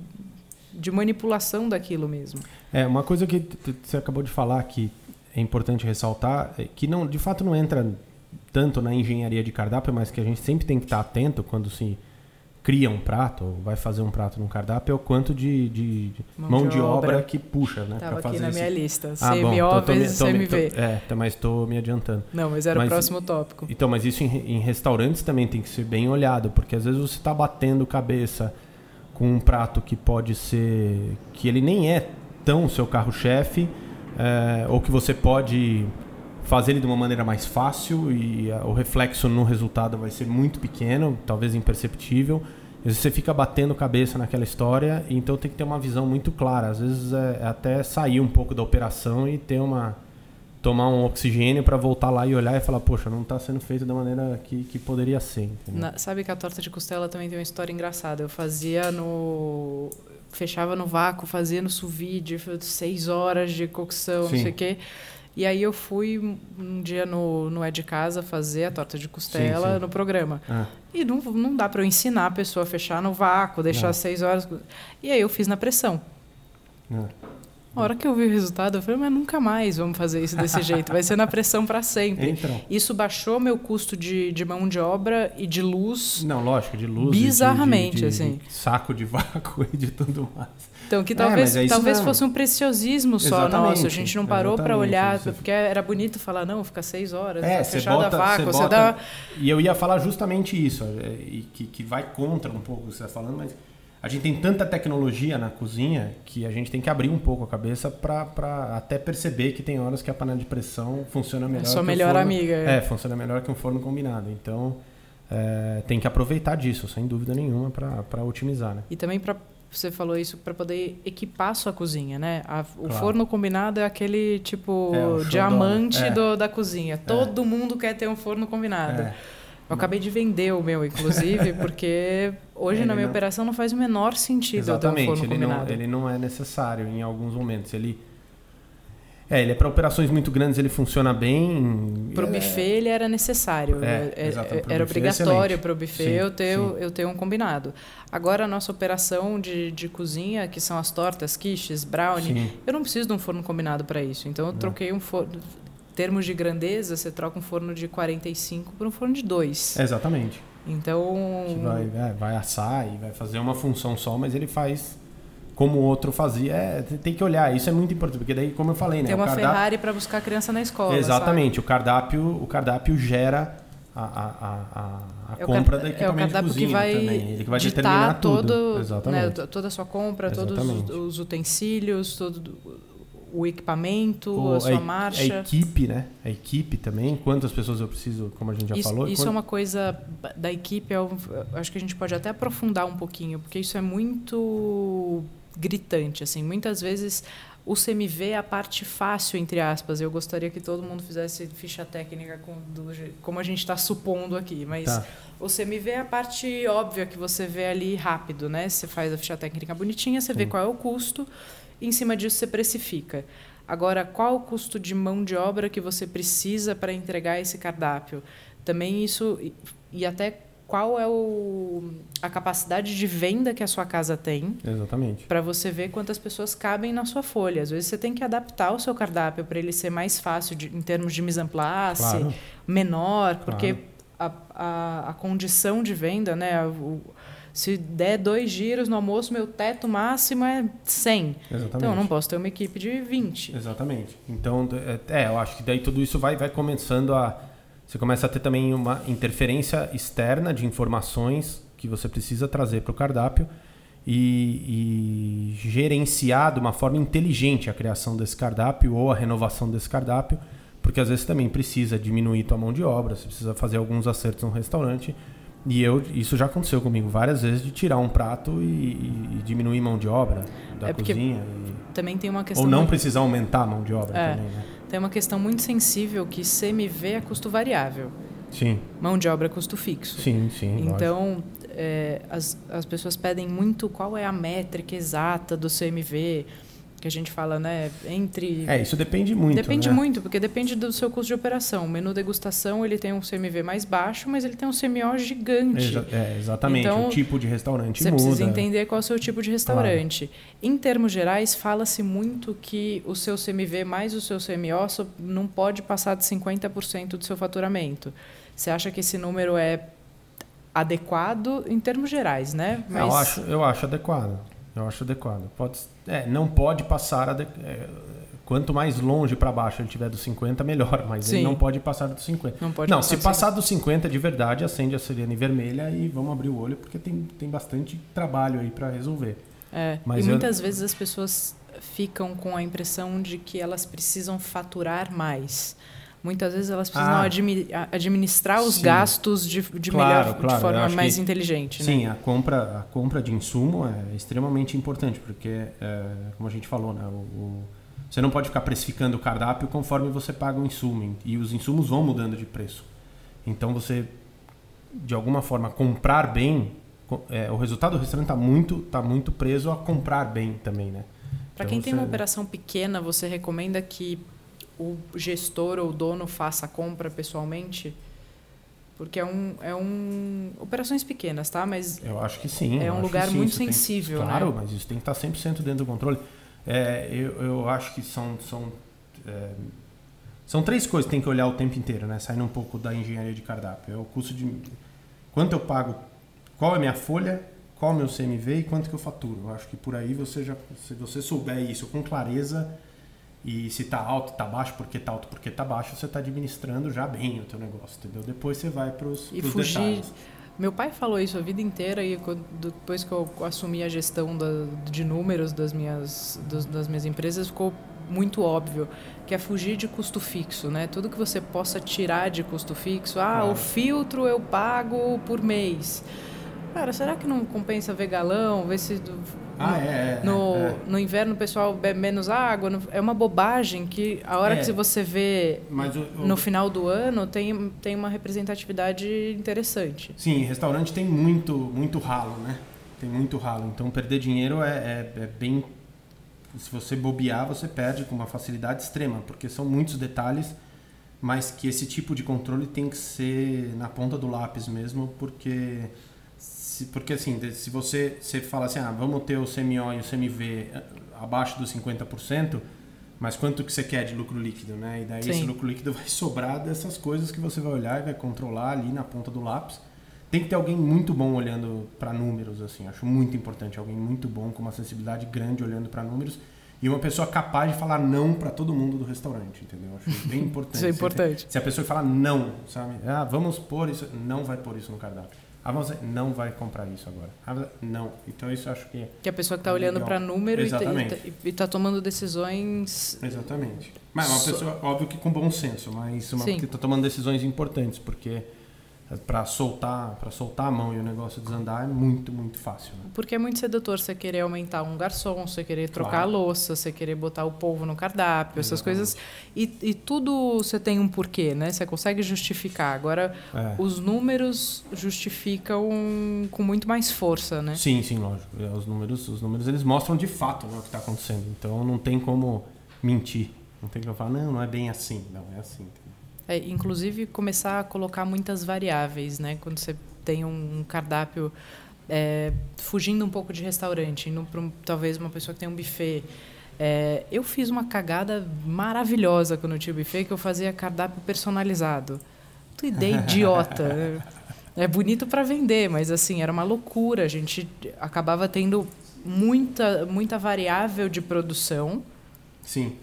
Speaker 1: de manipulação daquilo mesmo.
Speaker 2: É, uma coisa que você acabou de falar que é importante ressaltar, é que não, de fato não entra tanto na engenharia de cardápio, mas que a gente sempre tem que estar atento quando se cria um prato, ou vai fazer um prato num cardápio, é o quanto de, de, de mão, mão, de, de obra. obra. que puxa, né?
Speaker 1: Estava aqui
Speaker 2: na
Speaker 1: esse... minha lista. Ah, CMO vezes CMV.
Speaker 2: Tô, é, mas estou me adiantando.
Speaker 1: Não, mas era mas, o próximo tópico.
Speaker 2: Então, mas isso em, em, restaurantes também tem que ser bem olhado, porque às vezes você está batendo cabeça com um prato que pode ser... que ele nem é tão seu carro-chefe, é, ou que você pode fazer ele de uma maneira mais fácil e a, o reflexo no resultado vai ser muito pequeno, talvez imperceptível. Às vezes você fica batendo cabeça naquela história, então tem que ter uma visão muito clara. Às vezes é, é até sair um pouco da operação e ter uma tomar um oxigênio para voltar lá e olhar e falar, poxa, não está sendo feito da maneira que, que poderia ser.
Speaker 1: Na, sabe que a torta de costela também tem uma história engraçada. Eu fazia no fechava no vácuo, fazia no sous vide, seis horas de cocção, Sim. não sei o quê. E aí eu fui um dia no, no É de Casa fazer a torta de costela sim, sim. no programa. Ah. E não, não dá para eu ensinar a pessoa a fechar no vácuo, deixar não. seis horas. E aí eu fiz na pressão. Ah. A hora que eu vi o resultado, eu falei, mas nunca mais vamos fazer isso desse *laughs* jeito. Vai ser na pressão para sempre. Então. Isso baixou meu custo de, de mão de obra e de luz.
Speaker 2: Não, lógico, de luz.
Speaker 1: Bizarramente,
Speaker 2: de, de,
Speaker 1: assim.
Speaker 2: De saco de vácuo *laughs* e de tudo mais.
Speaker 1: Então, que talvez, é, é talvez fosse um preciosismo só exatamente, nosso. A gente não parou para olhar, porque era bonito falar, não, fica seis horas, é, fechada a vácuo, você, você dá...
Speaker 2: E eu ia falar justamente isso, é, e que, que vai contra um pouco o que você está falando, mas a gente tem tanta tecnologia na cozinha que a gente tem que abrir um pouco a cabeça para até perceber que tem horas que a panela de pressão funciona melhor. É
Speaker 1: sua melhor
Speaker 2: forno,
Speaker 1: amiga.
Speaker 2: É. é, funciona melhor que um forno combinado. Então, é, tem que aproveitar disso, sem dúvida nenhuma, para otimizar. Né?
Speaker 1: E também para você falou isso para poder equipar sua cozinha, né? A, o claro. forno combinado é aquele tipo é, diamante é. do, da cozinha. Todo mundo quer ter um forno combinado. É. Eu acabei de vender o meu, inclusive, *laughs* porque hoje na minha não... operação não faz o menor sentido
Speaker 2: Exatamente,
Speaker 1: ter um forno
Speaker 2: ele
Speaker 1: combinado.
Speaker 2: Não, ele não é necessário em alguns momentos. Ele é, ele é para operações muito grandes, ele funciona bem.
Speaker 1: Para o é... buffet ele era necessário, é, é, é era obrigatório para o buffet sim, eu, ter, sim. eu ter um combinado. Agora a nossa operação de, de cozinha, que são as tortas, quiches, brownie, sim. eu não preciso de um forno combinado para isso. Então eu troquei um forno, termos de grandeza, você troca um forno de 45 por um forno de 2.
Speaker 2: Exatamente.
Speaker 1: Então.
Speaker 2: Que vai, é, vai assar e vai fazer uma função só, mas ele faz como o outro fazia. É, tem que olhar, isso é muito importante, porque daí, como eu falei, né?
Speaker 1: Tem uma cardápio... Ferrari para buscar a criança na escola.
Speaker 2: Exatamente, sabe? o cardápio, o cardápio gera a, a, a, a é compra da equipamento é o de cozinha
Speaker 1: que vai
Speaker 2: também. Ele que vai determinar
Speaker 1: todo,
Speaker 2: tudo.
Speaker 1: Né, toda a sua compra, Exatamente. todos os, os utensílios, todo o equipamento, o, a sua a, marcha.
Speaker 2: A equipe, né? A equipe também. Quantas pessoas eu preciso, como a gente já
Speaker 1: isso,
Speaker 2: falou.
Speaker 1: Isso é uma coisa da equipe, eu, acho que a gente pode até aprofundar um pouquinho, porque isso é muito gritante. assim Muitas vezes o CMV é a parte fácil, entre aspas. Eu gostaria que todo mundo fizesse ficha técnica com, do, como a gente está supondo aqui, mas tá. o CMV é a parte óbvia que você vê ali rápido, né? Você faz a ficha técnica bonitinha, você Sim. vê qual é o custo e em cima disso você precifica. Agora, qual o custo de mão de obra que você precisa para entregar esse cardápio? Também isso e até qual é o, a capacidade de venda que a sua casa tem.
Speaker 2: Exatamente.
Speaker 1: Para você ver quantas pessoas cabem na sua folha. Às vezes você tem que adaptar o seu cardápio para ele ser mais fácil de, em termos de mise en place, claro. menor, porque claro. a, a, a, condição de venda, né, o, se der dois giros no almoço, meu teto máximo é 100. Exatamente. Então, eu não posso ter uma equipe de 20.
Speaker 2: Exatamente. Então, é, é, eu acho que daí tudo isso vai, vai começando a... Você começa a ter também uma interferência externa de informações que você precisa trazer para o cardápio e, e gerenciar de uma forma inteligente a criação desse cardápio ou a renovação desse cardápio, porque às vezes também precisa diminuir tua mão de obra, você precisa fazer alguns acertos no restaurante e eu, isso já aconteceu comigo várias vezes de tirar um prato e, e diminuir mão de obra da é cozinha.
Speaker 1: Também tem uma questão.
Speaker 2: Ou não muito... precisar aumentar a mão de obra é, também, né?
Speaker 1: Tem uma questão muito sensível que CMV é custo variável.
Speaker 2: Sim.
Speaker 1: Mão de obra é custo fixo.
Speaker 2: Sim, sim.
Speaker 1: Então, é, as, as pessoas pedem muito qual é a métrica exata do CMV que a gente fala, né, entre...
Speaker 2: É, isso depende muito,
Speaker 1: Depende
Speaker 2: né?
Speaker 1: muito, porque depende do seu custo de operação. O menu degustação, ele tem um CMV mais baixo, mas ele tem um CMO gigante.
Speaker 2: Exa é, exatamente, então, o tipo de restaurante
Speaker 1: você
Speaker 2: muda.
Speaker 1: Você precisa entender qual é o seu tipo de restaurante. Claro. Em termos gerais, fala-se muito que o seu CMV mais o seu CMO não pode passar de 50% do seu faturamento. Você acha que esse número é adequado em termos gerais, né?
Speaker 2: Mas... Eu, acho, eu acho adequado. Eu acho adequado. Pode, é, não pode passar. É, quanto mais longe para baixo ele tiver dos 50, melhor. Mas Sim. ele não pode passar dos 50.
Speaker 1: Não, pode
Speaker 2: não se passar dos 50 de verdade, acende a sirene vermelha e vamos abrir o olho, porque tem, tem bastante trabalho aí para resolver.
Speaker 1: É, mas e eu... muitas vezes as pessoas ficam com a impressão de que elas precisam faturar mais. Muitas vezes elas precisam ah, administrar os sim. gastos de, de
Speaker 2: claro,
Speaker 1: melhor,
Speaker 2: claro.
Speaker 1: de forma mais inteligente.
Speaker 2: Sim,
Speaker 1: né?
Speaker 2: a compra, a compra de insumo é extremamente importante, porque, é, como a gente falou, né, o, o, você não pode ficar precificando o cardápio conforme você paga o insumo, e os insumos vão mudando de preço. Então você, de alguma forma, comprar bem, é, o resultado do restaurante está muito, tá muito preso a comprar bem também, né?
Speaker 1: Para então, quem tem uma operação pequena, você recomenda que o gestor ou o dono faça a compra pessoalmente? Porque é um, é um. Operações pequenas, tá? Mas.
Speaker 2: Eu acho que sim.
Speaker 1: É um lugar muito sensível.
Speaker 2: Tem, claro,
Speaker 1: né?
Speaker 2: mas isso tem que estar 100% dentro do controle. É, eu, eu acho que são. São, é, são três coisas que tem que olhar o tempo inteiro, né? Saindo um pouco da engenharia de cardápio. É o custo de. Quanto eu pago, qual é a minha folha, qual é o meu CMV e quanto que eu faturo. Eu acho que por aí você já. Se você souber isso com clareza e se está alto, está baixo, porque está alto, porque está baixo, você está administrando já bem o teu negócio, entendeu? Depois você vai para os detalhes.
Speaker 1: Meu pai falou isso a vida inteira e depois que eu assumi a gestão da, de números das minhas, das, das minhas empresas ficou muito óbvio que é fugir de custo fixo, né? Tudo que você possa tirar de custo fixo, ah, o filtro eu pago por mês. Cara, será que não compensa ver galão, ver se
Speaker 2: ah, é,
Speaker 1: é, no,
Speaker 2: é.
Speaker 1: no inverno o pessoal bebe menos água. É uma bobagem que a hora é, que você vê o, o, no final do ano tem, tem uma representatividade interessante.
Speaker 2: Sim, restaurante tem muito, muito ralo, né? Tem muito ralo. Então perder dinheiro é, é, é bem. Se você bobear, você perde com uma facilidade extrema, porque são muitos detalhes, mas que esse tipo de controle tem que ser na ponta do lápis mesmo, porque se, porque assim, se você, você fala assim, ah, vamos ter o CMO e o CMV eh, abaixo dos 50%, mas quanto que você quer de lucro líquido, né? E daí Sim. esse lucro líquido vai *laughs* sobrar dessas coisas que você vai olhar e vai controlar ali na ponta do lápis. Tem que ter alguém muito bom olhando para números, assim. Acho muito importante alguém muito bom com uma sensibilidade grande olhando para números e uma pessoa capaz de falar não para todo mundo do restaurante, entendeu? Acho bem *laughs* importante.
Speaker 1: isso é importante.
Speaker 2: Se a pessoa falar não, sabe? Ah, vamos pôr isso, não vai pôr isso no cardápio. A você não vai comprar isso agora. não. Então isso eu acho que.
Speaker 1: Que a pessoa que está olhando para número Exatamente. e está tomando decisões.
Speaker 2: Exatamente. Mas é uma pessoa, óbvio que com bom senso, mas uma Sim. que está tomando decisões importantes, porque para soltar para soltar a mão e o negócio desandar é muito muito fácil né?
Speaker 1: porque é muito sedutor você querer aumentar um garçom você querer trocar claro. a louça você querer botar o polvo no cardápio essas coisas. E, e tudo você tem um porquê né? Você consegue justificar. Agora é. os números justificam com muito mais força né?
Speaker 2: Sim sim lógico. É, os números os números eles mostram de fato né, o que está acontecendo. Então não tem como mentir. Não tem como falar não não é bem assim. Não é assim
Speaker 1: é, inclusive começar a colocar muitas variáveis, né? Quando você tem um cardápio é, fugindo um pouco de restaurante, indo para talvez uma pessoa que tem um buffet. É, eu fiz uma cagada maravilhosa quando eu tinha buffet, que eu fazia cardápio personalizado. Tu ideia idiota. é bonito para vender, mas assim, era uma loucura. A gente acabava tendo muita, muita variável de produção.
Speaker 2: Sim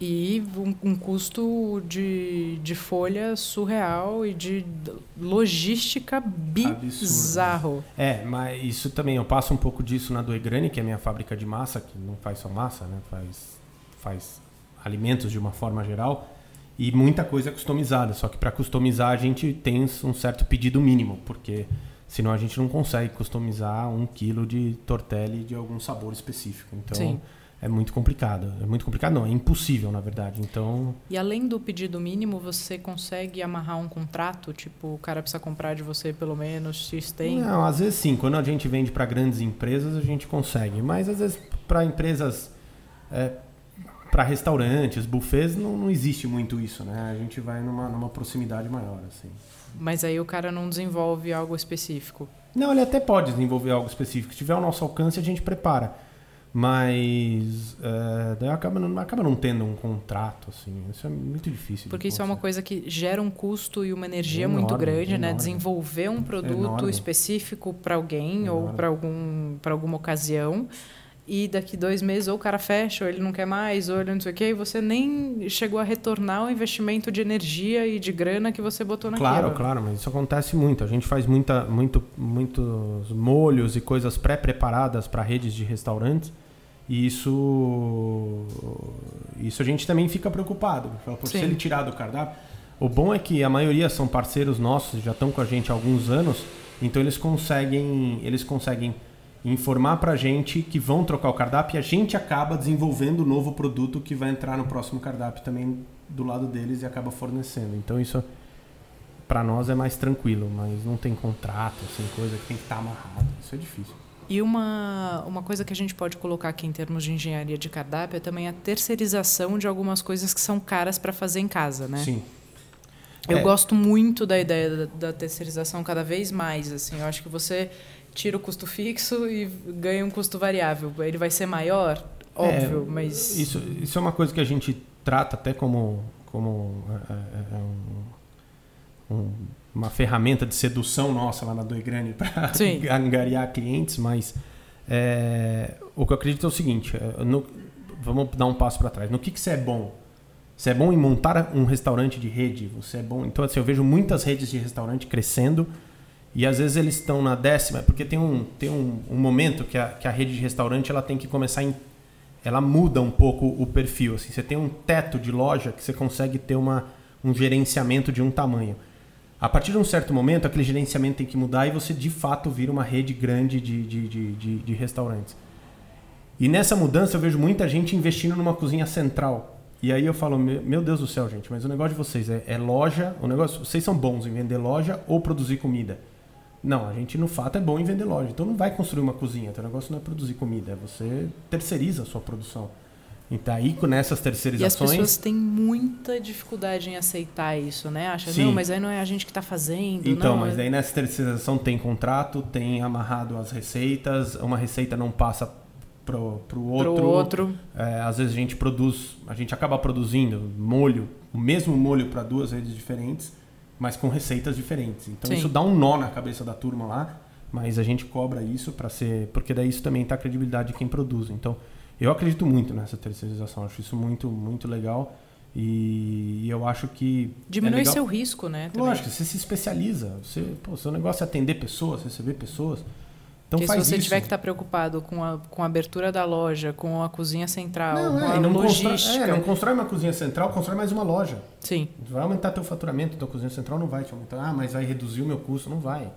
Speaker 1: e um, um, custo de, de folha surreal e de logística bizarro. Absurdo.
Speaker 2: É, mas isso também, eu passo um pouco disso na Doegrani, que é a minha fábrica de massa, que não faz só massa, né? faz, faz alimentos de uma forma geral, e muita coisa é customizada, só que para customizar a gente tem um certo pedido mínimo, porque senão a gente não consegue customizar um quilo de tortelli de algum sabor específico. Então... Sim é muito complicado. É muito complicado, não, é impossível, na verdade. Então.
Speaker 1: E além do pedido mínimo, você consegue amarrar um contrato? Tipo, o cara precisa comprar de você pelo menos X tem?
Speaker 2: Não, às vezes sim. Quando a gente vende para grandes empresas, a gente consegue. Mas às vezes para empresas. É, para restaurantes, buffets, não, não existe muito isso, né? A gente vai numa, numa proximidade maior, assim.
Speaker 1: Mas aí o cara não desenvolve algo específico?
Speaker 2: Não, ele até pode desenvolver algo específico. Se tiver ao nosso alcance, a gente prepara. Mas é, daí acaba não, acaba não tendo um contrato, assim. Isso é muito difícil.
Speaker 1: Porque isso é uma coisa que gera um custo e uma energia enorme, muito grande, né? enorme. né? Desenvolver um produto enorme. específico para alguém ou para algum, alguma ocasião. E daqui dois meses ou o cara fecha, ou ele não quer mais, ou ele não sei o quê, e você nem chegou a retornar o investimento de energia e de grana que você botou naquilo.
Speaker 2: Claro, claro, mas isso acontece muito. A gente faz muita, muito, muitos molhos e coisas pré-preparadas para redes de restaurantes e isso, isso a gente também fica preocupado. Por se ele tirar do cardápio. O bom é que a maioria são parceiros nossos, já estão com a gente há alguns anos, então eles conseguem, eles conseguem informar para a gente que vão trocar o cardápio e a gente acaba desenvolvendo o novo produto que vai entrar no próximo cardápio também do lado deles e acaba fornecendo. Então isso para nós é mais tranquilo, mas não tem contrato, assim, coisa que tem que estar tá amarrado. Isso é difícil.
Speaker 1: E uma, uma coisa que a gente pode colocar aqui em termos de engenharia de cardápio é também a terceirização de algumas coisas que são caras para fazer em casa, né?
Speaker 2: Sim.
Speaker 1: Eu é. gosto muito da ideia da, da, terceirização cada vez mais. Assim, eu acho que você tira o custo fixo e ganha um custo variável. Ele vai ser maior, óbvio,
Speaker 2: é,
Speaker 1: mas
Speaker 2: isso, isso é uma coisa que a gente trata até como como é, é, é um, um, uma ferramenta de sedução nossa lá na Doigrane para *laughs* angariar clientes, mas é, o que eu acredito é o seguinte: no, vamos dar um passo para trás. No que, que você é bom? Você é bom em montar um restaurante de rede. Você é bom. Então, assim, eu vejo muitas redes de restaurante crescendo e às vezes eles estão na décima, porque tem um, tem um, um momento que a, que a rede de restaurante ela tem que começar em, ela muda um pouco o perfil. Assim, você tem um teto de loja que você consegue ter uma, um gerenciamento de um tamanho. A partir de um certo momento, aquele gerenciamento tem que mudar e você de fato vira uma rede grande de, de, de, de, de restaurantes. E nessa mudança eu vejo muita gente investindo numa cozinha central e aí eu falo, meu Deus do céu, gente, mas o negócio de vocês é, é, loja, o negócio, vocês são bons em vender loja ou produzir comida. Não, a gente no fato é bom em vender loja. Então não vai construir uma cozinha, o negócio não é produzir comida, é você terceiriza a sua produção. Então aí com essas terceirizações.
Speaker 1: E as pessoas têm muita dificuldade em aceitar isso, né? Acha, Sim. não, mas aí não é a gente que está fazendo.
Speaker 2: Então,
Speaker 1: não,
Speaker 2: mas é... aí nessa terceirização tem contrato, tem amarrado as receitas, uma receita não passa pro, pro outro.
Speaker 1: Pro outro.
Speaker 2: É, às vezes a gente produz, a gente acaba produzindo molho, o mesmo molho para duas redes diferentes, mas com receitas diferentes. Então Sim. isso dá um nó na cabeça da turma lá, mas a gente cobra isso para ser, porque daí isso também tá a credibilidade de quem produz. Então eu acredito muito nessa terceirização, acho isso muito muito legal. E eu acho que.
Speaker 1: Diminui
Speaker 2: é
Speaker 1: seu risco, né?
Speaker 2: Também. Lógico, você se especializa. Você, pô, seu negócio é atender pessoas, receber pessoas. Então
Speaker 1: Porque
Speaker 2: se
Speaker 1: você
Speaker 2: isso.
Speaker 1: tiver que estar tá preocupado com a, com a abertura da loja, com a cozinha central,
Speaker 2: não,
Speaker 1: com
Speaker 2: é,
Speaker 1: a
Speaker 2: não
Speaker 1: logística...
Speaker 2: Constrói, é, não constrói uma cozinha central, constrói mais uma loja.
Speaker 1: Sim.
Speaker 2: Vai aumentar teu faturamento, tua cozinha central não vai te aumentar. Ah, mas vai reduzir o meu custo. Não vai.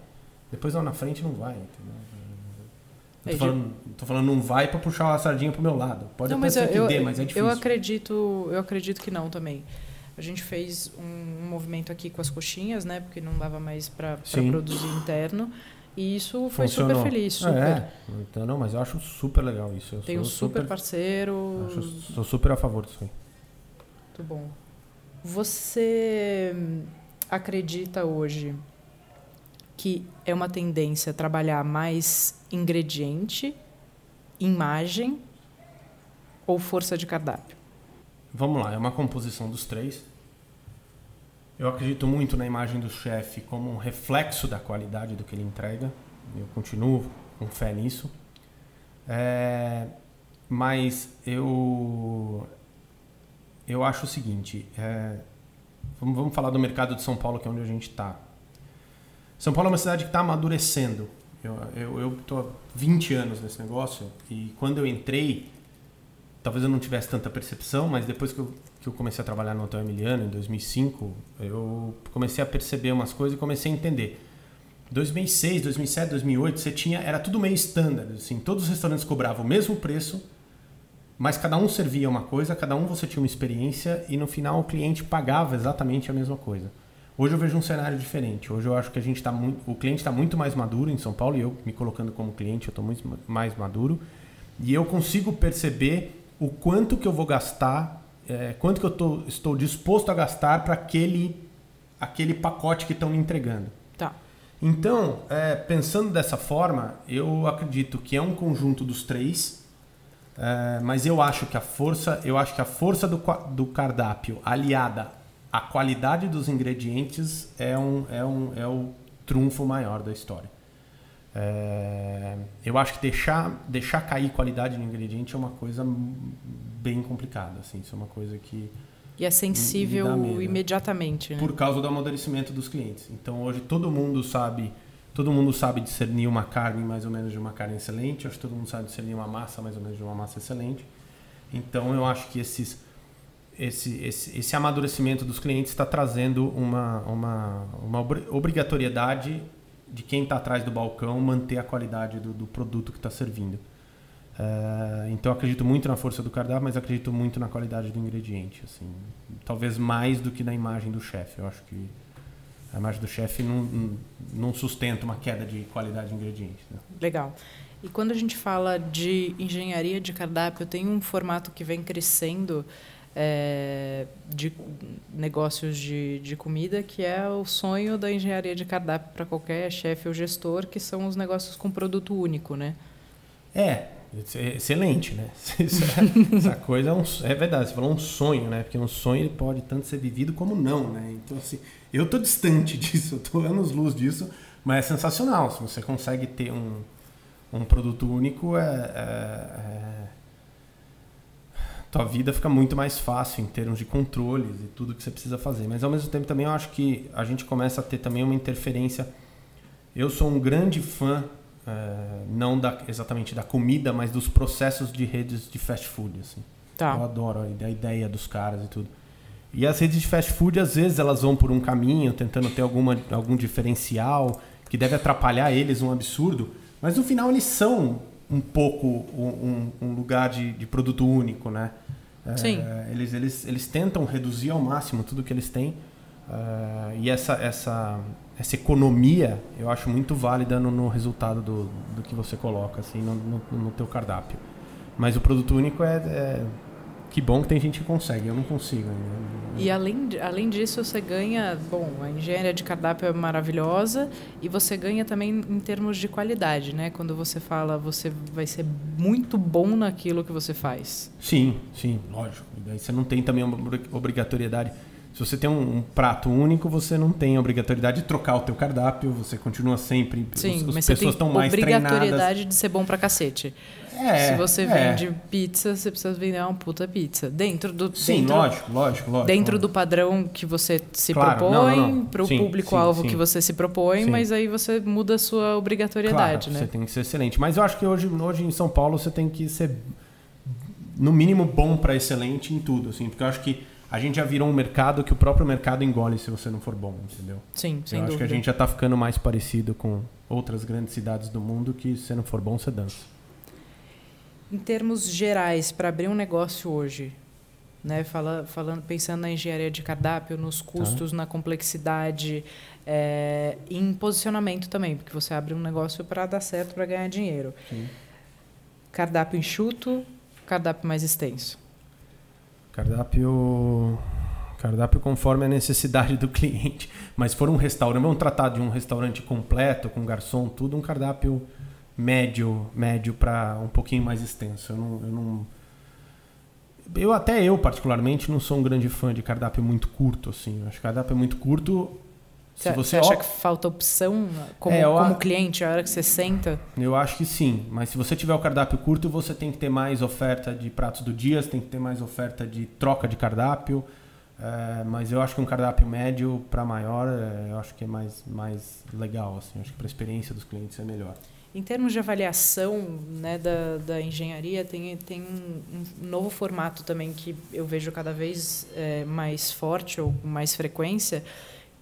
Speaker 2: Depois lá na frente não vai. Entendeu? tô, falando, tô falando não vai para puxar a sardinha pro meu lado. Pode não, até ser eu, que dê, mas é difícil.
Speaker 1: Eu acredito, eu acredito que não também. A gente fez um, um movimento aqui com as coxinhas, né? Porque não dava mais para produzir interno. E isso foi Funcionou. super feliz. Super. É,
Speaker 2: então, não, mas eu acho super legal isso. Eu
Speaker 1: Tem um super, super parceiro.
Speaker 2: Acho, sou super a favor disso aí.
Speaker 1: Muito bom. Você acredita hoje que é uma tendência trabalhar mais ingrediente, imagem ou força de cardápio?
Speaker 2: Vamos lá, é uma composição dos três. Eu acredito muito na imagem do chefe como um reflexo da qualidade do que ele entrega. Eu continuo com fé nisso. É, mas eu eu acho o seguinte, é, vamos, vamos falar do mercado de São Paulo, que é onde a gente está. São Paulo é uma cidade que está amadurecendo. Eu estou há 20 anos nesse negócio e quando eu entrei, talvez eu não tivesse tanta percepção, mas depois que eu que eu comecei a trabalhar no Hotel Emiliano, em 2005, eu comecei a perceber umas coisas e comecei a entender. 2006, 2007, 2008, você tinha era tudo meio standard, assim, todos os restaurantes cobravam o mesmo preço, mas cada um servia uma coisa, cada um você tinha uma experiência e no final o cliente pagava exatamente a mesma coisa. Hoje eu vejo um cenário diferente. Hoje eu acho que a gente está muito, o cliente está muito mais maduro em São Paulo e eu me colocando como cliente eu estou muito mais maduro e eu consigo perceber o quanto que eu vou gastar é, quanto que eu tô, estou disposto a gastar para aquele, aquele pacote que estão me entregando.
Speaker 1: Tá.
Speaker 2: Então, é, pensando dessa forma, eu acredito que é um conjunto dos três, é, mas eu acho que a força, eu acho que a força do, do cardápio aliada à qualidade dos ingredientes é, um, é, um, é o trunfo maior da história. É, eu acho que deixar, deixar cair qualidade no ingrediente é uma coisa bem complicada. Assim, isso é uma coisa que.
Speaker 1: E é sensível imediatamente. Né?
Speaker 2: Por causa do amadurecimento dos clientes. Então hoje todo mundo sabe. Todo mundo sabe discernir uma carne mais ou menos de uma carne excelente. Acho que todo mundo sabe discernir uma massa mais ou menos de uma massa excelente. Então eu acho que esses esse, esse, esse amadurecimento dos clientes está trazendo uma, uma, uma obrigatoriedade de quem está atrás do balcão manter a qualidade do, do produto que está servindo. Uh, então acredito muito na força do cardápio, mas acredito muito na qualidade do ingrediente. Assim, talvez mais do que na imagem do chefe. Eu acho que a imagem do chefe não, não sustenta uma queda de qualidade de ingredientes. Né?
Speaker 1: Legal. E quando a gente fala de engenharia de cardápio, tem um formato que vem crescendo é, de negócios de, de comida, que é o sonho da engenharia de cardápio para qualquer chefe ou gestor, que são os negócios com produto único, né?
Speaker 2: É, excelente, né? *laughs* Essa coisa é, um, é verdade, você falou um sonho, né? Porque um sonho ele pode tanto ser vivido como não, né? Então, assim, eu tô distante *laughs* disso, eu tô anos luz disso, mas é sensacional. Se você consegue ter um, um produto único, é, é, é tua vida fica muito mais fácil em termos de controles e tudo que você precisa fazer. Mas ao mesmo tempo também eu acho que a gente começa a ter também uma interferência. Eu sou um grande fã, é, não da, exatamente da comida, mas dos processos de redes de fast food. Assim. Tá. Eu adoro a ideia dos caras e tudo. E as redes de fast food, às vezes, elas vão por um caminho, tentando ter alguma, algum diferencial que deve atrapalhar eles um absurdo, mas no final eles são um pouco um, um lugar de, de, produto único, né?
Speaker 1: Sim.
Speaker 2: É, eles, eles, eles tentam reduzir ao máximo tudo que eles têm. Uh, e essa, essa, essa economia eu acho muito válida no, no resultado do, do que você coloca assim, no, no, no teu cardápio. Mas o produto único é, é que bom que tem gente que consegue, eu não consigo.
Speaker 1: E além, além disso, você ganha. Bom, a engenharia de cardápio é maravilhosa e você ganha também em termos de qualidade, né? Quando você fala, você vai ser muito bom naquilo que você faz.
Speaker 2: Sim, sim, lógico. Daí você não tem também uma obrigatoriedade. Se você tem um, um, prato único, você não tem a obrigatoriedade de trocar o teu cardápio, você continua sempre.
Speaker 1: Sim, os, mas as pessoas estão mais treinadas. obrigatoriedade de ser bom pra cacete. É, Se você é. vende pizza, você precisa vender uma puta pizza. Dentro do.
Speaker 2: Sim,
Speaker 1: dentro,
Speaker 2: lógico, lógico, lógico.
Speaker 1: Dentro do padrão que você se claro, propõe, para o público-alvo que você se propõe, sim. mas aí você muda a sua obrigatoriedade,
Speaker 2: claro,
Speaker 1: né?
Speaker 2: Você tem que ser excelente. Mas eu acho que hoje, hoje em São Paulo você tem que ser, no mínimo, bom para excelente em tudo, assim, porque eu acho que a gente já virou um mercado que o próprio mercado engole se você não for bom, entendeu?
Speaker 1: Sim, sem
Speaker 2: eu
Speaker 1: dúvida.
Speaker 2: acho que a gente já está ficando mais parecido com outras grandes cidades do mundo que se não for bom, você dança.
Speaker 1: Em termos gerais, para abrir um negócio hoje, né, fala, falando, pensando na engenharia de cardápio, nos tá. custos, tá. na complexidade, é, em posicionamento também, porque você abre um negócio para dar certo, para ganhar dinheiro. Sim. Cardápio enxuto, cardápio mais extenso.
Speaker 2: Cardápio cardápio conforme a necessidade do *laughs* cliente. Mas for um restaurante, vamos tratar de um restaurante completo, com garçom, tudo, um cardápio médio, médio para um pouquinho mais extenso. Eu não, eu não, eu até eu particularmente não sou um grande fã de cardápio muito curto assim. Acho que cardápio é muito curto.
Speaker 1: Se você, você acha op... que falta opção como, é, como cliente a hora que você senta?
Speaker 2: Eu acho que sim, mas se você tiver o cardápio curto, você tem que ter mais oferta de pratos do dia, você tem que ter mais oferta de troca de cardápio. É, mas eu acho que um cardápio médio para maior, é, eu acho que é mais, mais legal. Assim. Eu acho que para a experiência dos clientes é melhor.
Speaker 1: Em termos de avaliação né, da, da engenharia, tem, tem um, um novo formato também que eu vejo cada vez é, mais forte ou com mais frequência,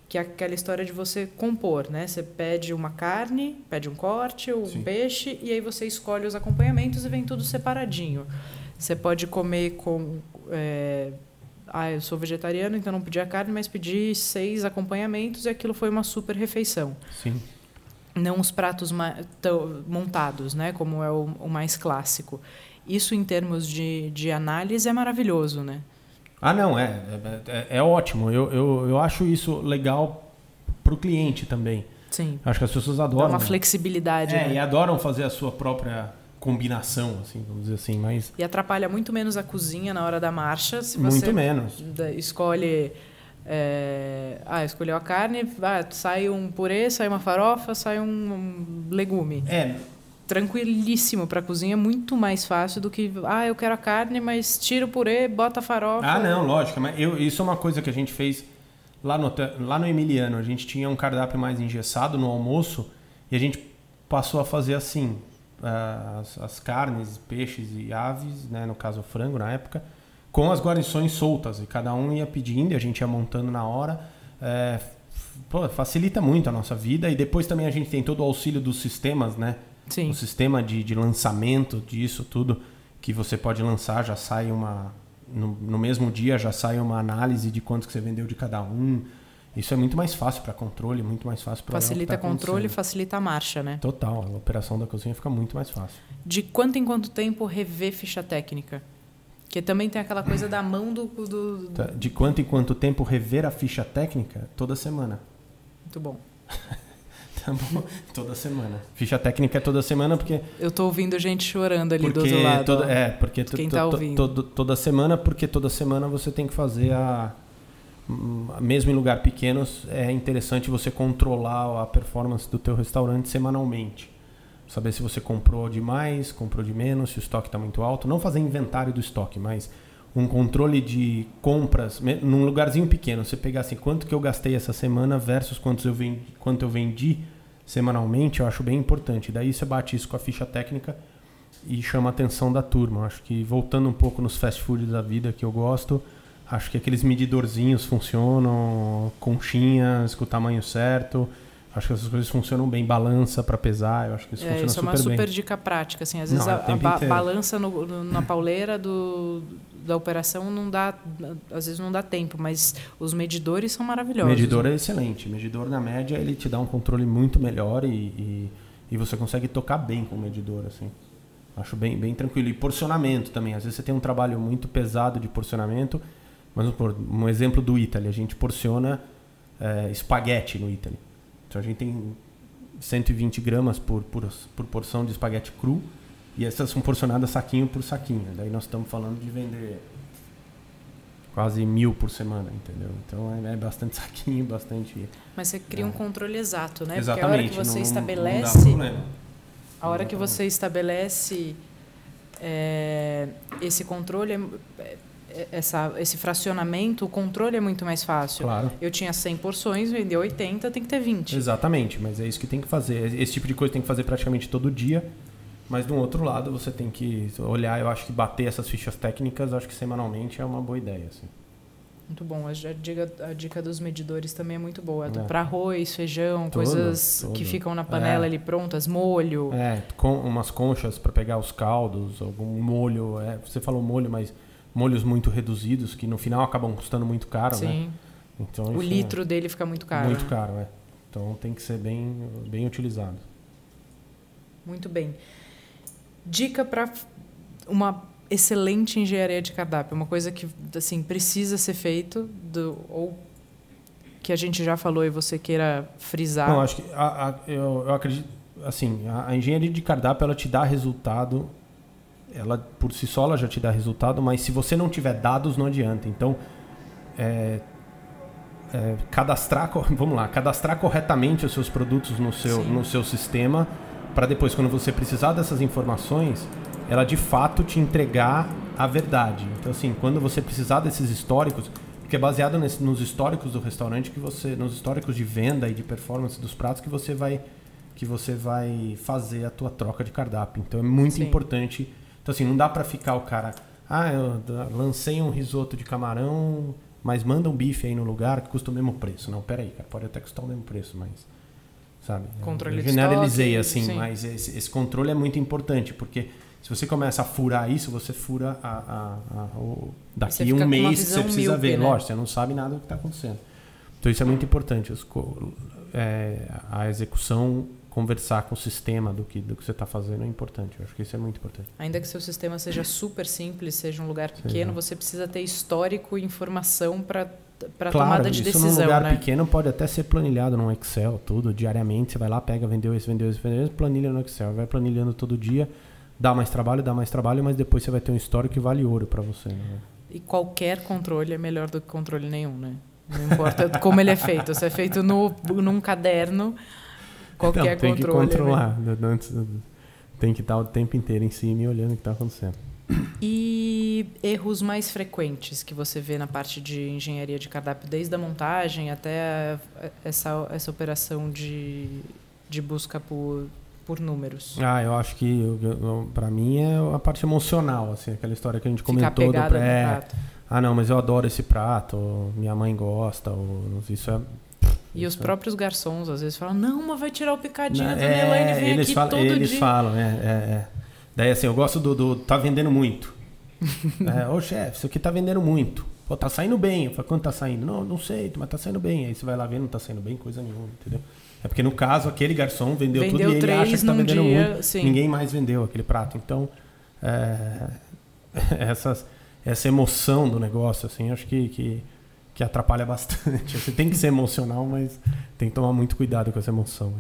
Speaker 1: que é aquela história de você compor. Né? Você pede uma carne, pede um corte, um Sim. peixe, e aí você escolhe os acompanhamentos e vem tudo separadinho. Você pode comer com. É, ah, eu sou vegetariano, então não pedi a carne, mas pedi seis acompanhamentos e aquilo foi uma super refeição.
Speaker 2: Sim
Speaker 1: não os pratos montados, né, como é o, o, mais clássico. Isso, em termos de, de análise, é maravilhoso, né?
Speaker 2: Ah, não, é, é, é, é ótimo. Eu, eu, eu acho isso legal para o cliente também.
Speaker 1: Sim.
Speaker 2: Acho que as pessoas adoram.
Speaker 1: Dá uma flexibilidade.
Speaker 2: É,
Speaker 1: né?
Speaker 2: e adoram fazer a sua própria combinação, assim, vamos dizer assim, mas...
Speaker 1: E atrapalha muito menos a cozinha na hora da marcha, se você...
Speaker 2: Muito menos.
Speaker 1: Escolhe é, ah, escolheu a carne, ah, sai um purê, sai uma farofa, sai um, um legume.
Speaker 2: É.
Speaker 1: Tranquilíssimo para cozinha, muito mais fácil do que, ah, eu quero a carne, mas tira o purê, bota a farofa.
Speaker 2: Ah, não, lógico. Mas eu, isso é uma coisa que a gente fez lá no, lá no Emiliano. A gente tinha um cardápio mais engessado no almoço e a gente passou a fazer assim: as, as carnes, peixes e aves, né, no caso frango na época com as guarnições soltas. E cada um ia pedindo e a gente ia montando na hora. É, pô, facilita muito a nossa vida. E depois também a gente tem todo o auxílio dos sistemas, né?
Speaker 1: Sim.
Speaker 2: O sistema de, de lançamento disso tudo que você pode lançar, já sai uma. No, no mesmo dia já sai uma análise de quanto que você vendeu de cada um. Isso é muito mais fácil para controle, muito mais fácil para
Speaker 1: Facilita tá controle e facilita a marcha, né?
Speaker 2: Total, a operação da cozinha fica muito mais fácil.
Speaker 1: De quanto em quanto tempo rever ficha técnica? Que também tem aquela coisa da mão do, do...
Speaker 2: Tá, de quanto em quanto tempo rever a ficha técnica? Toda semana.
Speaker 1: Muito bom. *laughs* *laughs*
Speaker 2: tá bom? Toda semana. Ficha técnica é toda semana porque.
Speaker 1: Eu tô ouvindo gente chorando ali do outro lado.
Speaker 2: Toda, é, porque quem tá ouvindo. toda semana, porque toda semana você tem que fazer a. Mesmo em lugar pequenos, é interessante você controlar a performance do teu restaurante semanalmente saber se você comprou de mais, comprou de menos, se o estoque está muito alto. Não fazer inventário do estoque, mas um controle de compras num lugarzinho pequeno. Você pegar assim, quanto que eu gastei essa semana versus quanto eu vendi, quanto eu vendi semanalmente, eu acho bem importante. Daí você bate isso com a ficha técnica e chama a atenção da turma. Acho que voltando um pouco nos fast foods da vida que eu gosto, acho que aqueles medidorzinhos funcionam, conchinhas com o tamanho certo Acho que essas coisas funcionam bem, balança para pesar, eu acho que isso é, funciona
Speaker 1: isso
Speaker 2: super bem.
Speaker 1: Isso é uma super bem. dica prática, assim, às vezes não, a, a ba balança no, no, na pauleira do, da operação não dá, às vezes não dá tempo, mas os medidores são maravilhosos.
Speaker 2: Medidor é excelente, medidor na média ele te dá um controle muito melhor e, e, e você consegue tocar bem com o medidor, assim. Acho bem, bem tranquilo. E porcionamento também, às vezes você tem um trabalho muito pesado de porcionamento, mas um exemplo do Italy, a gente porciona é, espaguete no Italy. Então a gente tem 120 gramas por, por, por porção de espaguete cru e essas são porcionadas saquinho por saquinho. Daí nós estamos falando de vender quase mil por semana, entendeu? Então é, é bastante *laughs* saquinho, bastante.
Speaker 1: Mas você cria é. um controle exato, né?
Speaker 2: Exatamente.
Speaker 1: Porque a hora que você não, estabelece. Não a hora que você estabelece é, esse controle é, essa, esse fracionamento, o controle é muito mais fácil.
Speaker 2: Claro.
Speaker 1: Eu tinha 100 porções, vendeu 80, tem que ter 20.
Speaker 2: Exatamente, mas é isso que tem que fazer. Esse tipo de coisa tem que fazer praticamente todo dia. Mas do outro lado, você tem que olhar, eu acho que bater essas fichas técnicas, acho que semanalmente é uma boa ideia. Assim.
Speaker 1: Muito bom. A dica, a dica dos medidores também é muito boa. É. Para arroz, feijão, tudo, coisas tudo. que ficam na panela é. ali prontas, molho.
Speaker 2: É, com umas conchas para pegar os caldos, algum molho. É, você falou molho, mas molhos muito reduzidos que no final acabam custando muito caro, né? Sim.
Speaker 1: né? Então, o litro é dele fica muito caro.
Speaker 2: Muito
Speaker 1: né?
Speaker 2: caro, é. Então tem que ser bem, bem utilizado.
Speaker 1: Muito bem. Dica para uma excelente engenharia de cardápio, uma coisa que assim precisa ser feito do, ou que a gente já falou e você queira frisar.
Speaker 2: Não, acho que a, a, eu, eu acredito assim a, a engenharia de cardápio ela te dá resultado ela por si só ela já te dá resultado, mas se você não tiver dados não adianta. Então, é, é, cadastrar, *laughs* vamos lá, cadastrar corretamente os seus produtos no seu, no seu sistema para depois quando você precisar dessas informações, ela de fato te entregar a verdade. Então assim, quando você precisar desses históricos, porque é baseado nesse, nos históricos do restaurante que você, nos históricos de venda e de performance dos pratos que você vai que você vai fazer a tua troca de cardápio. Então é muito Sim. importante então, assim, não dá para ficar o cara. Ah, eu lancei um risoto de camarão, mas manda um bife aí no lugar que custa o mesmo preço. Não, peraí, cara, pode até custar o mesmo preço, mas. Sabe?
Speaker 1: Controle
Speaker 2: eu generalizei assim, sim. mas esse, esse, controle é muito importante, porque se você começa a furar isso, você fura a, a, a, o, daqui um mês você precisa míope, ver. Né? Lógico, você não sabe nada do que está acontecendo. Então isso é muito importante. Os, é, a execução conversar com o sistema do que, do que você está fazendo é importante. Eu acho que isso é muito importante.
Speaker 1: Ainda que seu sistema seja super simples, seja um lugar pequeno, você precisa ter histórico e informação para para claro, tomada de decisão,
Speaker 2: isso num lugar
Speaker 1: né?
Speaker 2: pequeno pode até ser planilhado no Excel, tudo, diariamente, você vai lá, pega, vendeu isso, vendeu isso, vendeu isso, planilha no Excel, vai planilhando todo dia, dá mais trabalho, dá mais trabalho, mas depois você vai ter um histórico que vale ouro para você. Né?
Speaker 1: E qualquer controle é melhor do que controle nenhum, né? Não importa como ele é feito, se é feito no, num caderno, qualquer
Speaker 2: Não, tem
Speaker 1: controle.
Speaker 2: Tem que controlar. Né? Tem que estar o tempo inteiro em cima e olhando o que está acontecendo.
Speaker 1: E erros mais frequentes que você vê na parte de engenharia de cardápio, desde a montagem até essa, essa operação de, de busca por, por números?
Speaker 2: Ah, eu acho que para mim é a parte emocional, assim, aquela história que a gente comentou do pré. Ah, não, mas eu adoro esse prato, minha mãe gosta, ou isso é
Speaker 1: e os próprios garçons às vezes falam, não, mas vai tirar o picadinho
Speaker 2: não,
Speaker 1: da é, Elaine vem
Speaker 2: eles
Speaker 1: aqui
Speaker 2: falam,
Speaker 1: todo
Speaker 2: Eles
Speaker 1: dia.
Speaker 2: falam, é, é, é. Daí assim, eu gosto do, do tá vendendo muito. *laughs* é, Ô chefe, isso aqui tá vendendo muito. Pô, tá saindo bem. Eu falo, quanto tá saindo? Não, não sei, mas tá saindo bem. Aí você vai lá ver, não tá saindo bem coisa nenhuma, entendeu? É porque no caso, aquele garçom vendeu, vendeu tudo e ele acha que tá vendendo dia, muito. Sim. Ninguém mais vendeu aquele prato. Então, é, *laughs* essa, essa emoção do negócio, assim, acho que, que que atrapalha bastante. Você tem que ser emocional, mas tem que tomar muito cuidado com essa emoção.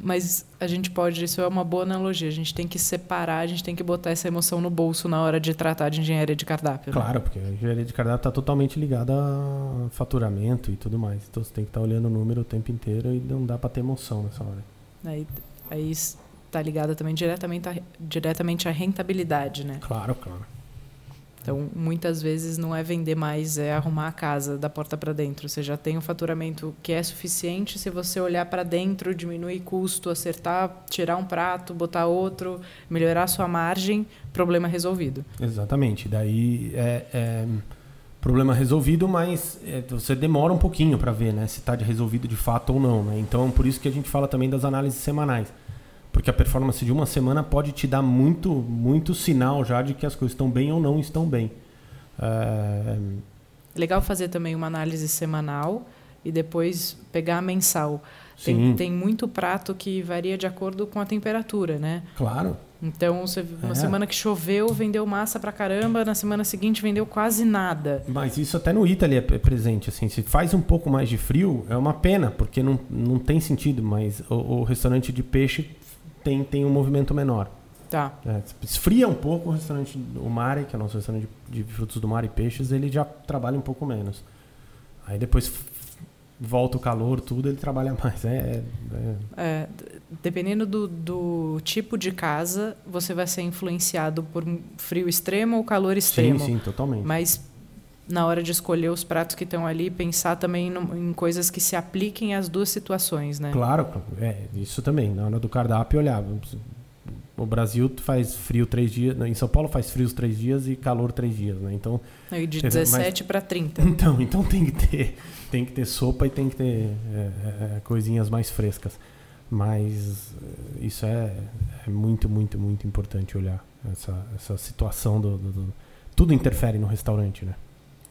Speaker 1: Mas a gente pode, isso é uma boa analogia, a gente tem que separar, a gente tem que botar essa emoção no bolso na hora de tratar de engenharia de cardápio.
Speaker 2: Né? Claro, porque a engenharia de cardápio está totalmente ligada a faturamento e tudo mais. Então você tem que estar tá olhando o número o tempo inteiro e não dá para ter emoção nessa hora.
Speaker 1: Aí, aí está ligada também diretamente a, diretamente à rentabilidade, né?
Speaker 2: Claro, claro.
Speaker 1: Então, muitas vezes não é vender mais, é arrumar a casa da porta para dentro. Você já tem um faturamento que é suficiente se você olhar para dentro, diminuir custo, acertar, tirar um prato, botar outro, melhorar a sua margem, problema resolvido.
Speaker 2: Exatamente. Daí é, é problema resolvido, mas é, você demora um pouquinho para ver né, se está resolvido de fato ou não. Né? Então, por isso que a gente fala também das análises semanais. Porque a performance de uma semana pode te dar muito, muito sinal já de que as coisas estão bem ou não estão bem.
Speaker 1: É... Legal fazer também uma análise semanal e depois pegar a mensal. Tem, tem muito prato que varia de acordo com a temperatura, né?
Speaker 2: Claro.
Speaker 1: Então, você, uma é. semana que choveu, vendeu massa pra caramba, na semana seguinte vendeu quase nada.
Speaker 2: Mas isso até no Italy é presente. Assim, se faz um pouco mais de frio, é uma pena, porque não, não tem sentido. Mas o, o restaurante de peixe tem, tem um movimento menor.
Speaker 1: Tá.
Speaker 2: É, esfria um pouco o restaurante, o Mari, que é o nosso restaurante de, de, frutos do mar e peixes, ele já trabalha um pouco menos. Aí depois volta o calor, tudo, ele trabalha mais. É,
Speaker 1: é... é dependendo do, do, tipo de casa, você vai ser influenciado por frio extremo ou calor extremo.
Speaker 2: Sim, sim, totalmente.
Speaker 1: Mas na hora de escolher os pratos que estão ali, pensar também no, em coisas que se apliquem às duas situações, né?
Speaker 2: Claro, é, isso também. Na hora do cardápio, olhar. O Brasil faz frio três dias. Em São Paulo faz frio três dias e calor três dias, né? Então.
Speaker 1: E de 17 para 30.
Speaker 2: Então, então tem que ter, tem que ter sopa e tem que ter é, é, é coisinhas mais frescas. Mas é, isso é, é, muito, muito, muito importante olhar essa, essa situação do, do, do tudo interfere no restaurante, né?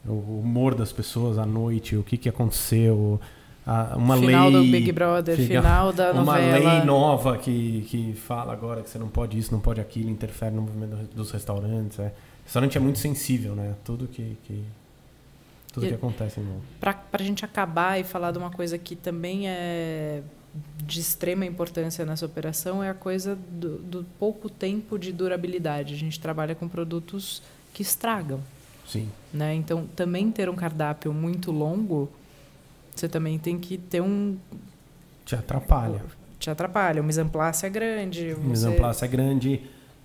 Speaker 2: O humor das pessoas à noite, o que, que aconteceu, a, uma
Speaker 1: final
Speaker 2: lei...
Speaker 1: do Big Brother, final da *laughs*
Speaker 2: uma
Speaker 1: novela.
Speaker 2: Uma lei nova que, que fala agora que você não pode isso, não pode aquilo, interfere no movimento dos restaurantes. É. O restaurante é muito sensível, né? Tudo que... que tudo e, que acontece em
Speaker 1: Para a gente acabar e falar de uma coisa que também é de extrema importância nessa operação é a coisa do, do pouco tempo de durabilidade. A gente trabalha com produtos que estragam.
Speaker 2: Sim.
Speaker 1: Né? Então, também ter um cardápio muito longo, você também tem que ter um.
Speaker 2: Te atrapalha.
Speaker 1: Te atrapalha. O mise en place é grande.
Speaker 2: Place é grande.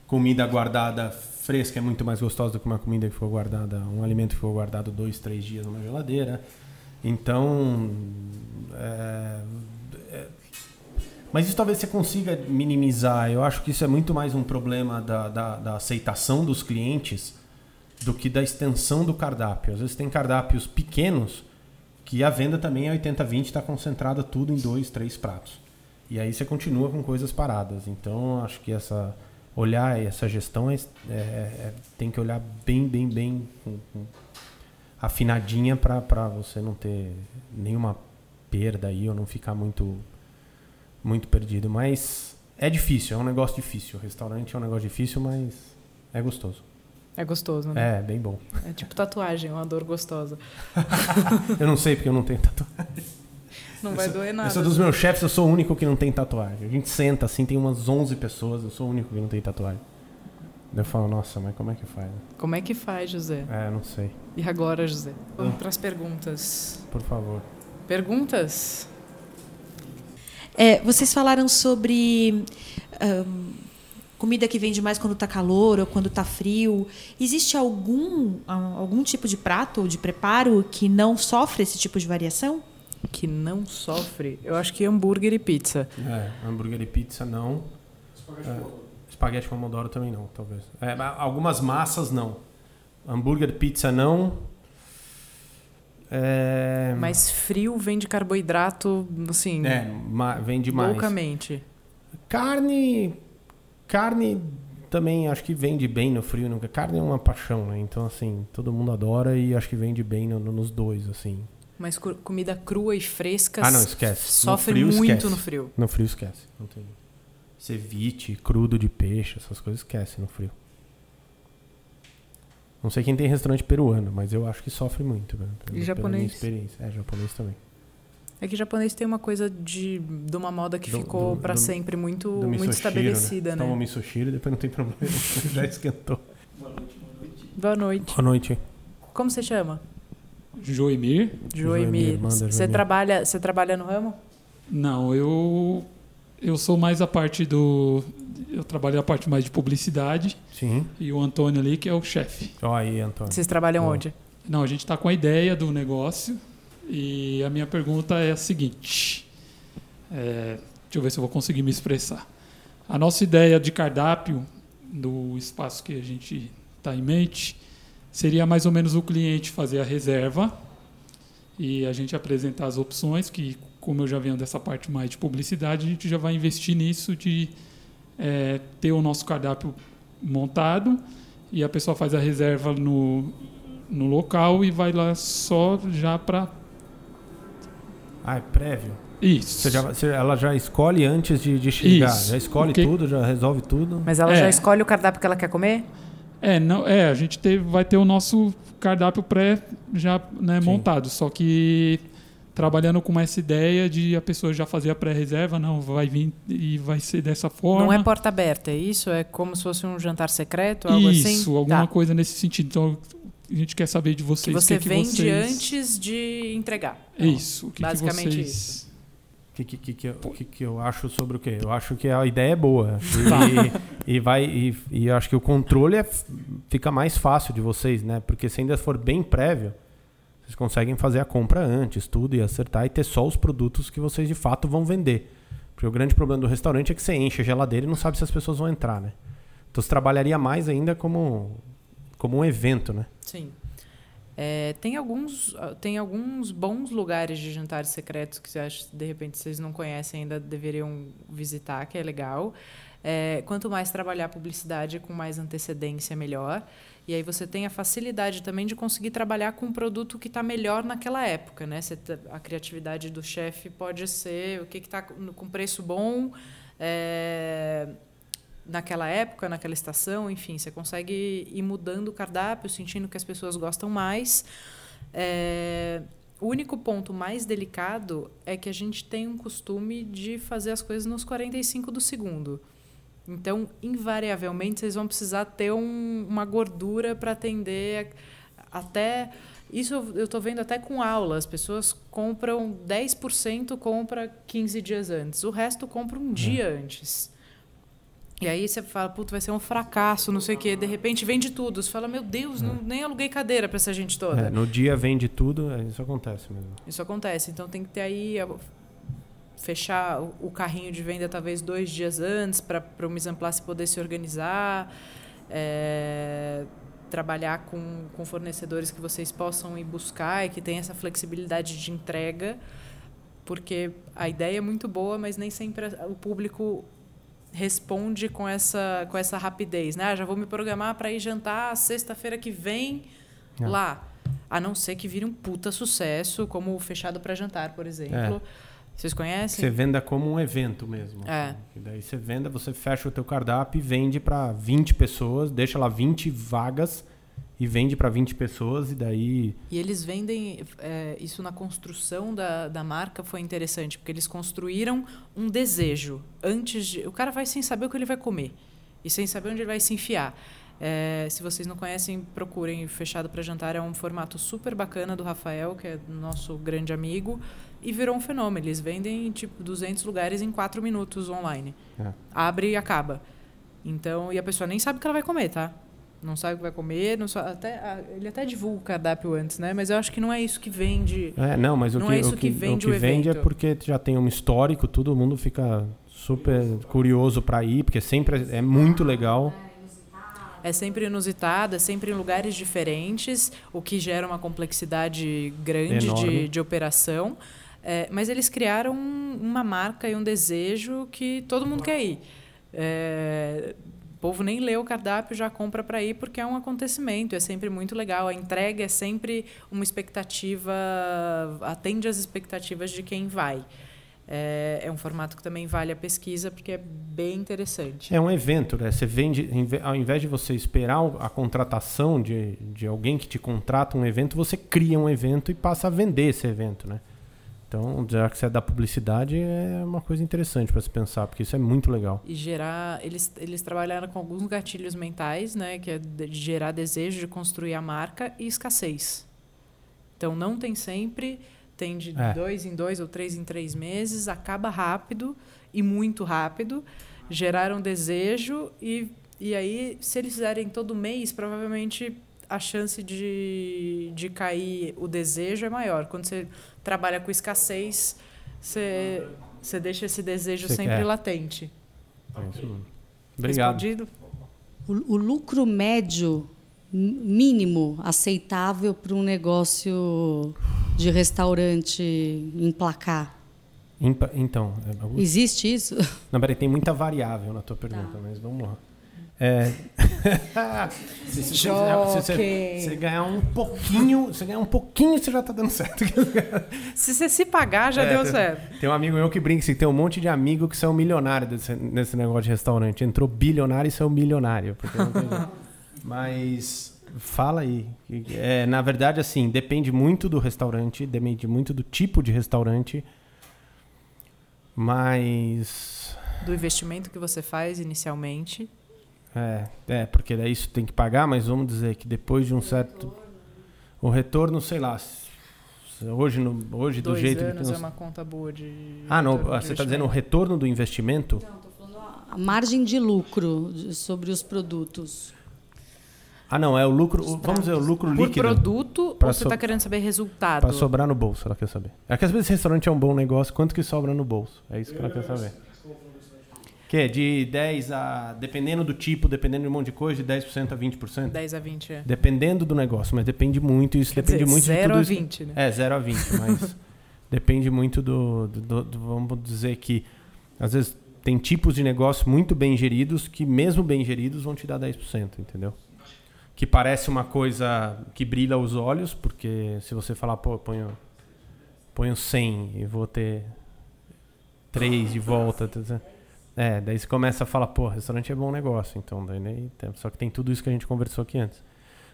Speaker 2: Comida guardada fresca é muito mais gostosa do que uma comida que for guardada, um alimento que for guardado dois, três dias numa geladeira. Então, é, é, mas isso talvez você consiga minimizar. Eu acho que isso é muito mais um problema da, da, da aceitação dos clientes do que da extensão do cardápio. Às vezes tem cardápios pequenos que a venda também é 80-20, está concentrada tudo em dois, três pratos. E aí você continua com coisas paradas. Então acho que essa olhar essa gestão é, é, é, tem que olhar bem, bem, bem com, com afinadinha para você não ter nenhuma perda aí ou não ficar muito muito perdido. Mas é difícil, é um negócio difícil. O restaurante é um negócio difícil, mas é gostoso.
Speaker 1: É gostoso, né?
Speaker 2: É, bem bom.
Speaker 1: É tipo tatuagem, uma dor gostosa. *laughs*
Speaker 2: eu não sei porque eu não tenho tatuagem.
Speaker 1: Não vai doer nada.
Speaker 2: Eu sou dos meus chefes, eu sou o único que não tem tatuagem. A gente senta assim, tem umas 11 pessoas, eu sou o único que não tem tatuagem. Eu falo, nossa, mas como é que faz?
Speaker 1: Como é que faz, José?
Speaker 2: É, não sei.
Speaker 1: E agora, José? Vamos para as perguntas.
Speaker 2: Por favor.
Speaker 1: Perguntas?
Speaker 3: É, vocês falaram sobre um, comida que vende mais quando está calor ou quando está frio. Existe algum, algum tipo de prato ou de preparo que não sofre esse tipo de variação?
Speaker 1: Que não sofre? Eu acho que hambúrguer e pizza.
Speaker 2: É, hambúrguer e pizza não. Espaguete pomodoro também não, talvez. É, algumas massas não. Hambúrguer, pizza não. É...
Speaker 1: Mas frio vem de carboidrato, assim.
Speaker 2: É, vem demais.
Speaker 1: Loucamente.
Speaker 2: Carne. Carne também acho que vende bem no frio. Nunca. Carne é uma paixão, né? Então, assim, todo mundo adora e acho que vende bem no, no, nos dois, assim.
Speaker 1: Mas comida crua e fresca.
Speaker 2: Ah, não, esquece.
Speaker 1: Sofre frio, muito
Speaker 2: esquece.
Speaker 1: no frio.
Speaker 2: No frio esquece. Não tem. Ceviche, crudo de peixe, essas coisas esquece no frio. Não sei quem tem restaurante peruano, mas eu acho que sofre muito. Né?
Speaker 1: E japonês?
Speaker 2: experiência. É, japonês também.
Speaker 1: É que japonês tem uma coisa de, de uma moda que do, ficou para sempre muito, muito estabelecida,
Speaker 2: né?
Speaker 1: né?
Speaker 2: Toma misoshiro e depois não tem problema. *laughs* Já esquentou.
Speaker 1: Boa noite, boa noite. Boa noite.
Speaker 2: Boa noite.
Speaker 1: Como você chama?
Speaker 4: Joemir.
Speaker 1: Joemir. Você trabalha, você trabalha no ramo?
Speaker 4: Não, eu eu sou mais a parte do eu trabalho a parte mais de publicidade.
Speaker 2: Sim.
Speaker 4: E o Antônio ali que é o chefe.
Speaker 2: Ó oh, aí, Antônio.
Speaker 1: Vocês trabalham onde?
Speaker 4: Não, a gente está com a ideia do negócio e a minha pergunta é a seguinte. É, deixa eu ver se eu vou conseguir me expressar. A nossa ideia de cardápio do espaço que a gente está em mente seria mais ou menos o cliente fazer a reserva e a gente apresentar as opções, que como eu já venho dessa parte mais de publicidade, a gente já vai investir nisso de é, ter o nosso cardápio montado e a pessoa faz a reserva no, no local e vai lá só já para...
Speaker 2: Ah, é prévio?
Speaker 4: Isso.
Speaker 2: Você já, você, ela já escolhe antes de, de chegar? Isso. Já escolhe Porque... tudo, já resolve tudo?
Speaker 1: Mas ela é. já escolhe o cardápio que ela quer comer?
Speaker 4: É, não, é a gente teve, vai ter o nosso cardápio pré já né, montado, só que trabalhando com essa ideia de a pessoa já fazer a pré-reserva, não, vai vir e vai ser dessa forma.
Speaker 1: Não é porta aberta, é isso? É como se fosse um jantar secreto, algo
Speaker 4: isso,
Speaker 1: assim?
Speaker 4: Isso, alguma tá. coisa nesse sentido. Então, a gente quer saber de vocês.
Speaker 1: Que você
Speaker 4: que
Speaker 1: vende
Speaker 4: vocês...
Speaker 1: antes de entregar.
Speaker 4: Isso, o que,
Speaker 1: basicamente
Speaker 4: que vocês...
Speaker 1: isso.
Speaker 2: O que, que, que, que, que eu acho sobre o quê? Eu acho que a ideia é boa.
Speaker 4: Tá. *laughs*
Speaker 2: E, e, vai, e, e acho que o controle é, fica mais fácil de vocês, né? Porque se ainda for bem prévio, vocês conseguem fazer a compra antes, tudo, e acertar e ter só os produtos que vocês de fato vão vender. Porque o grande problema do restaurante é que você enche a geladeira e não sabe se as pessoas vão entrar, né? Então você trabalharia mais ainda como, como um evento, né?
Speaker 1: Sim. É, tem, alguns, tem alguns bons lugares de jantares secretos que acha, de repente vocês não conhecem ainda deveriam visitar, que é legal. É, quanto mais trabalhar publicidade com mais antecedência, melhor. E aí você tem a facilidade também de conseguir trabalhar com um produto que está melhor naquela época. Né? Você, a criatividade do chefe pode ser o que está com preço bom. É, naquela época, naquela estação, enfim, você consegue ir mudando o cardápio, sentindo que as pessoas gostam mais. É, o único ponto mais delicado é que a gente tem um costume de fazer as coisas nos 45 do segundo. Então, invariavelmente, vocês vão precisar ter um, uma gordura para atender até. Isso eu estou vendo até com aula. As pessoas compram 10% compra 15 dias antes. O resto compra um dia é. antes. E aí você fala, puto, vai ser um fracasso, não sei o quê. De repente vende tudo. Você fala, meu Deus, é. não, nem aluguei cadeira para essa gente toda.
Speaker 2: É, no dia vende tudo, é, isso acontece mesmo.
Speaker 1: Isso acontece. Então tem que ter aí fechar o carrinho de venda talvez dois dias antes para o mise en place poder se organizar. É, trabalhar com, com fornecedores que vocês possam ir buscar e que tenham essa flexibilidade de entrega, porque a ideia é muito boa, mas nem sempre o público responde com essa, com essa rapidez. Né? Ah, já vou me programar para ir jantar sexta-feira que vem é. lá. A não ser que vire um puta sucesso, como o Fechado para Jantar, por exemplo. É. Vocês conhecem?
Speaker 2: Você venda como um evento mesmo.
Speaker 1: É.
Speaker 2: Assim. E daí você venda, você fecha o teu cardápio e vende para 20 pessoas, deixa lá 20 vagas e vende para 20 pessoas e daí...
Speaker 1: E eles vendem... É, isso na construção da, da marca foi interessante, porque eles construíram um desejo. Antes de... O cara vai sem saber o que ele vai comer e sem saber onde ele vai se enfiar. É, se vocês não conhecem, procurem Fechado para Jantar. É um formato super bacana do Rafael, que é nosso grande amigo, e virou um fenômeno. Eles vendem tipo 200 lugares em 4 minutos online. É. Abre e acaba. Então, e a pessoa nem sabe o que ela vai comer, tá? Não sabe o que vai comer, não sabe, até, ele até divulga o cardápio antes, né? Mas eu acho que não é isso que vende.
Speaker 2: É, não, mas o
Speaker 1: não
Speaker 2: que,
Speaker 1: é isso
Speaker 2: o que,
Speaker 1: que vende
Speaker 2: o que vende é porque já tem um histórico, todo mundo fica super curioso para ir, porque sempre é muito legal.
Speaker 1: É sempre inusitado, é sempre em lugares diferentes, o que gera uma complexidade grande de, de operação. É, mas eles criaram uma marca e um desejo que todo mundo quer ir. É, povo nem lê o cardápio, já compra para ir, porque é um acontecimento, é sempre muito legal. A entrega é sempre uma expectativa, atende às expectativas de quem vai. É, é, um formato que também vale a pesquisa porque é bem interessante.
Speaker 2: É um evento, né? Você vende, ao invés de você esperar a contratação de, de alguém que te contrata um evento, você cria um evento e passa a vender esse evento, né? Então, já que você é da publicidade, é uma coisa interessante para se pensar, porque isso é muito legal.
Speaker 1: E gerar, eles, eles trabalharam com alguns gatilhos mentais, né? Que é de gerar desejo de construir a marca e escassez. Então, não tem sempre tem de é. dois em dois ou três em três meses, acaba rápido e muito rápido, geraram desejo e, e aí, se eles fizerem todo mês, provavelmente a chance de, de cair o desejo é maior. Quando você trabalha com escassez, você, você deixa esse desejo você sempre quer. latente.
Speaker 2: É. Obrigado.
Speaker 1: Respondido?
Speaker 5: O, o lucro médio mínimo aceitável para um negócio de restaurante emplacar?
Speaker 2: Então.
Speaker 5: É, Existe isso?
Speaker 2: Não, peraí, tem muita variável na tua pergunta, tá. mas vamos lá. É... *laughs* se, se, se, você ganhar um pouquinho, você ganhar um pouquinho, você já está dando certo. *laughs*
Speaker 1: se você se pagar, já é, deu
Speaker 2: tem,
Speaker 1: certo.
Speaker 2: Tem um amigo meu que brinca assim, tem um monte de amigo que são milionários desse, nesse negócio de restaurante. Entrou bilionário e saiu milionário. *laughs* Mas Fala aí. É, na verdade, assim, depende muito do restaurante, depende muito do tipo de restaurante, mas.
Speaker 1: Do investimento que você faz inicialmente.
Speaker 2: É, é, porque daí isso tem que pagar, mas vamos dizer que depois de um certo. O retorno, sei lá. Hoje, no, hoje
Speaker 1: Dois
Speaker 2: do jeito
Speaker 1: anos
Speaker 2: que.
Speaker 1: é uma conta boa de.
Speaker 2: Ah, não. Você está dizendo o retorno do investimento?
Speaker 5: Não, estou falando a margem de lucro sobre os produtos.
Speaker 2: Ah, não, é o lucro. vamos dizer, o lucro
Speaker 1: Por
Speaker 2: líquido.
Speaker 1: Por produto ou você está querendo saber resultado?
Speaker 2: Para sobrar no bolso, ela quer saber. É que às vezes restaurante é um bom negócio, quanto que sobra no bolso? É isso que ela quer saber. Que é de 10 a. Dependendo do tipo, dependendo de um monte de coisa, de 10% a 20%?
Speaker 1: 10 a 20, é.
Speaker 2: Dependendo do negócio, mas depende muito. Isso
Speaker 1: Quer
Speaker 2: depende
Speaker 1: dizer,
Speaker 2: muito
Speaker 1: 0
Speaker 2: de tudo
Speaker 1: a
Speaker 2: 20,
Speaker 1: isso. né?
Speaker 2: É, 0 a 20, *laughs* mas depende muito do, do, do, do. Vamos dizer que. Às vezes tem tipos de negócio muito bem geridos que, mesmo bem geridos, vão te dar 10%, entendeu? que parece uma coisa que brilha os olhos, porque se você falar, pô, ponho, ponho 100 e vou ter 3 de volta. Tá é, daí você começa a falar, pô, restaurante é bom negócio, então, daí, só que tem tudo isso que a gente conversou aqui antes.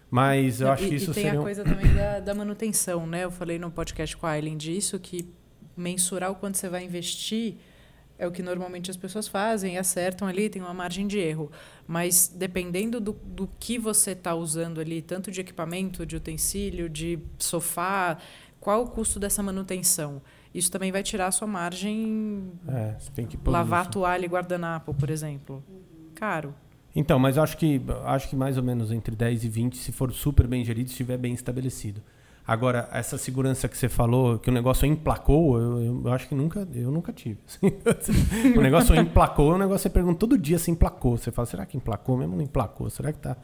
Speaker 2: Mas eu acho
Speaker 1: e,
Speaker 2: que isso
Speaker 1: e tem
Speaker 2: seria...
Speaker 1: a coisa também da, da, manutenção, né? Eu falei no podcast com a Aileen disso, que mensurar o quanto você vai investir é o que normalmente as pessoas fazem, acertam ali, tem uma margem de erro. Mas dependendo do, do que você está usando ali, tanto de equipamento, de utensílio, de sofá, qual o custo dessa manutenção? Isso também vai tirar a sua margem.
Speaker 2: É, você tem que
Speaker 1: lavar isso. toalha e guardanapo, por exemplo. Caro.
Speaker 2: Então, mas acho que acho que mais ou menos entre 10 e 20, se for super bem gerido, estiver bem estabelecido. Agora, essa segurança que você falou, que o negócio emplacou, eu, eu acho que nunca, eu nunca tive. *laughs* o negócio emplacou, o negócio você pergunta todo dia se emplacou. Você fala, será que emplacou? Mesmo não emplacou? Será que tá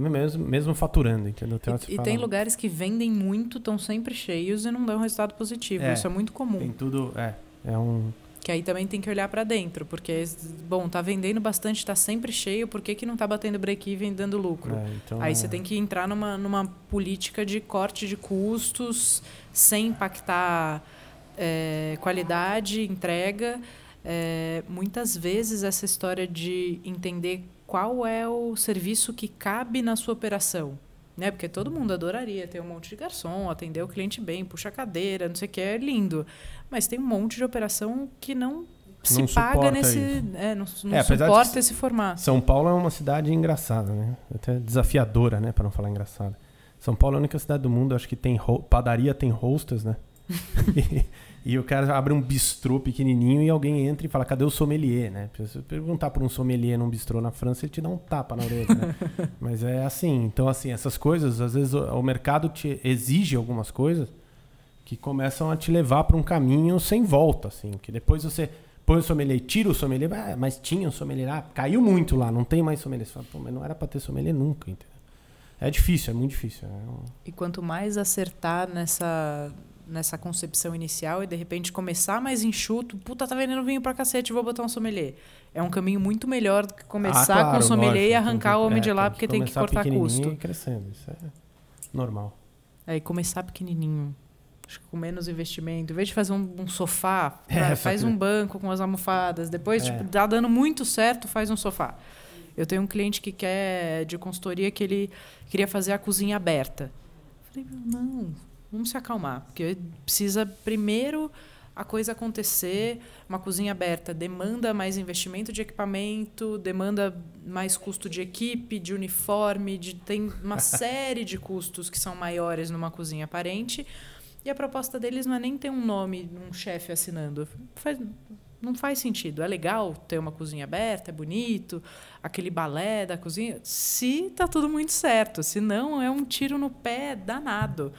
Speaker 2: mesmo, mesmo faturando, entendeu?
Speaker 1: Tem e, e tem lugares que vendem muito, estão sempre cheios e não dão resultado positivo. É, Isso é muito comum.
Speaker 2: Tem tudo, é, é um
Speaker 1: que aí também tem que olhar para dentro, porque, bom, tá vendendo bastante, está sempre cheio, por que, que não está batendo break-even dando lucro? É, então aí é... você tem que entrar numa, numa política de corte de custos, sem impactar é, qualidade, entrega. É, muitas vezes essa história de entender qual é o serviço que cabe na sua operação. Né? Porque todo mundo adoraria ter um monte de garçom, atender o cliente bem, puxa a cadeira, não sei o que, é lindo. Mas tem um monte de operação que não se não paga nesse. É, não, não é, suporta esse formato.
Speaker 2: São Paulo é uma cidade engraçada, né? Até desafiadora, né? Para não falar engraçada. São Paulo é a única cidade do mundo, acho que tem padaria, tem hostess, né? E, *laughs* e, o cara abre um bistrô pequenininho e alguém entra e fala, cadê o sommelier, né? Se você perguntar por um sommelier num bistrô na França, ele te dá um tapa na orelha, né? *laughs* Mas é assim. Então, assim, essas coisas, às vezes o, o mercado te exige algumas coisas que começam a te levar para um caminho sem volta, assim, que depois você põe o sommelier, tira o sommelier, ah, mas tinha o sommelier lá, caiu muito lá, não tem mais sommelier. Você fala, Pô, mas não era para ter sommelier nunca, entendeu? É difícil, é muito difícil. É um...
Speaker 1: E quanto mais acertar nessa, nessa concepção inicial e de repente começar mais enxuto, puta, tá vendendo vinho pra cacete, vou botar um sommelier. É um caminho muito melhor do que começar
Speaker 2: Ah, claro,
Speaker 1: com o sommelier
Speaker 2: lógico,
Speaker 1: e arrancar
Speaker 2: que-
Speaker 1: o homem
Speaker 2: é,
Speaker 1: de lá porque tem que cortar custo.
Speaker 2: E crescendo, isso é normal.
Speaker 1: É, e começar pequenininho. Acho que com menos investimento. Em vez de fazer um, um sofá, *laughs*
Speaker 2: É,
Speaker 1: faz um banco com as almofadas. Depois,
Speaker 2: É.
Speaker 1: tipo, tá dando muito certo, faz um sofá. Eu tenho um cliente que quer, de consultoria, que ele queria fazer a cozinha aberta. Falei, não, vamos se acalmar. Porque precisa primeiro a coisa acontecer. Uma cozinha aberta demanda mais investimento de equipamento, demanda mais custo de equipe, de uniforme, de, tem uma *laughs* série de custos que são maiores numa cozinha aparente. E a proposta deles não é nem ter um nome, um chefe assinando. Faz- não faz sentido. É legal ter uma cozinha aberta, é bonito, aquele balé da cozinha, se tá tudo muito certo. Se não, é um tiro no pé danado.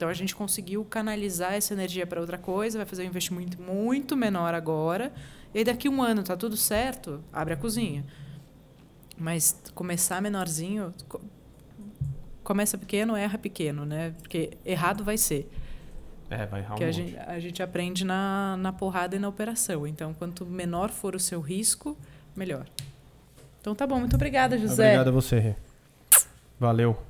Speaker 1: Então a gente conseguiu canalizar essa energia para outra coisa, vai fazer um investimento muito menor agora. E aí daqui um ano tá tudo certo, abre a cozinha. Mas começar menorzinho, co- começa pequeno, erra pequeno, né? Porque errado vai ser.
Speaker 2: É, vai errar um
Speaker 1: Que a gente, a gente aprende na, na porrada e na operação. Então, quanto menor for o seu risco, melhor. Então tá bom, muito obrigada, José.
Speaker 2: Obrigado a você, Rê. Valeu.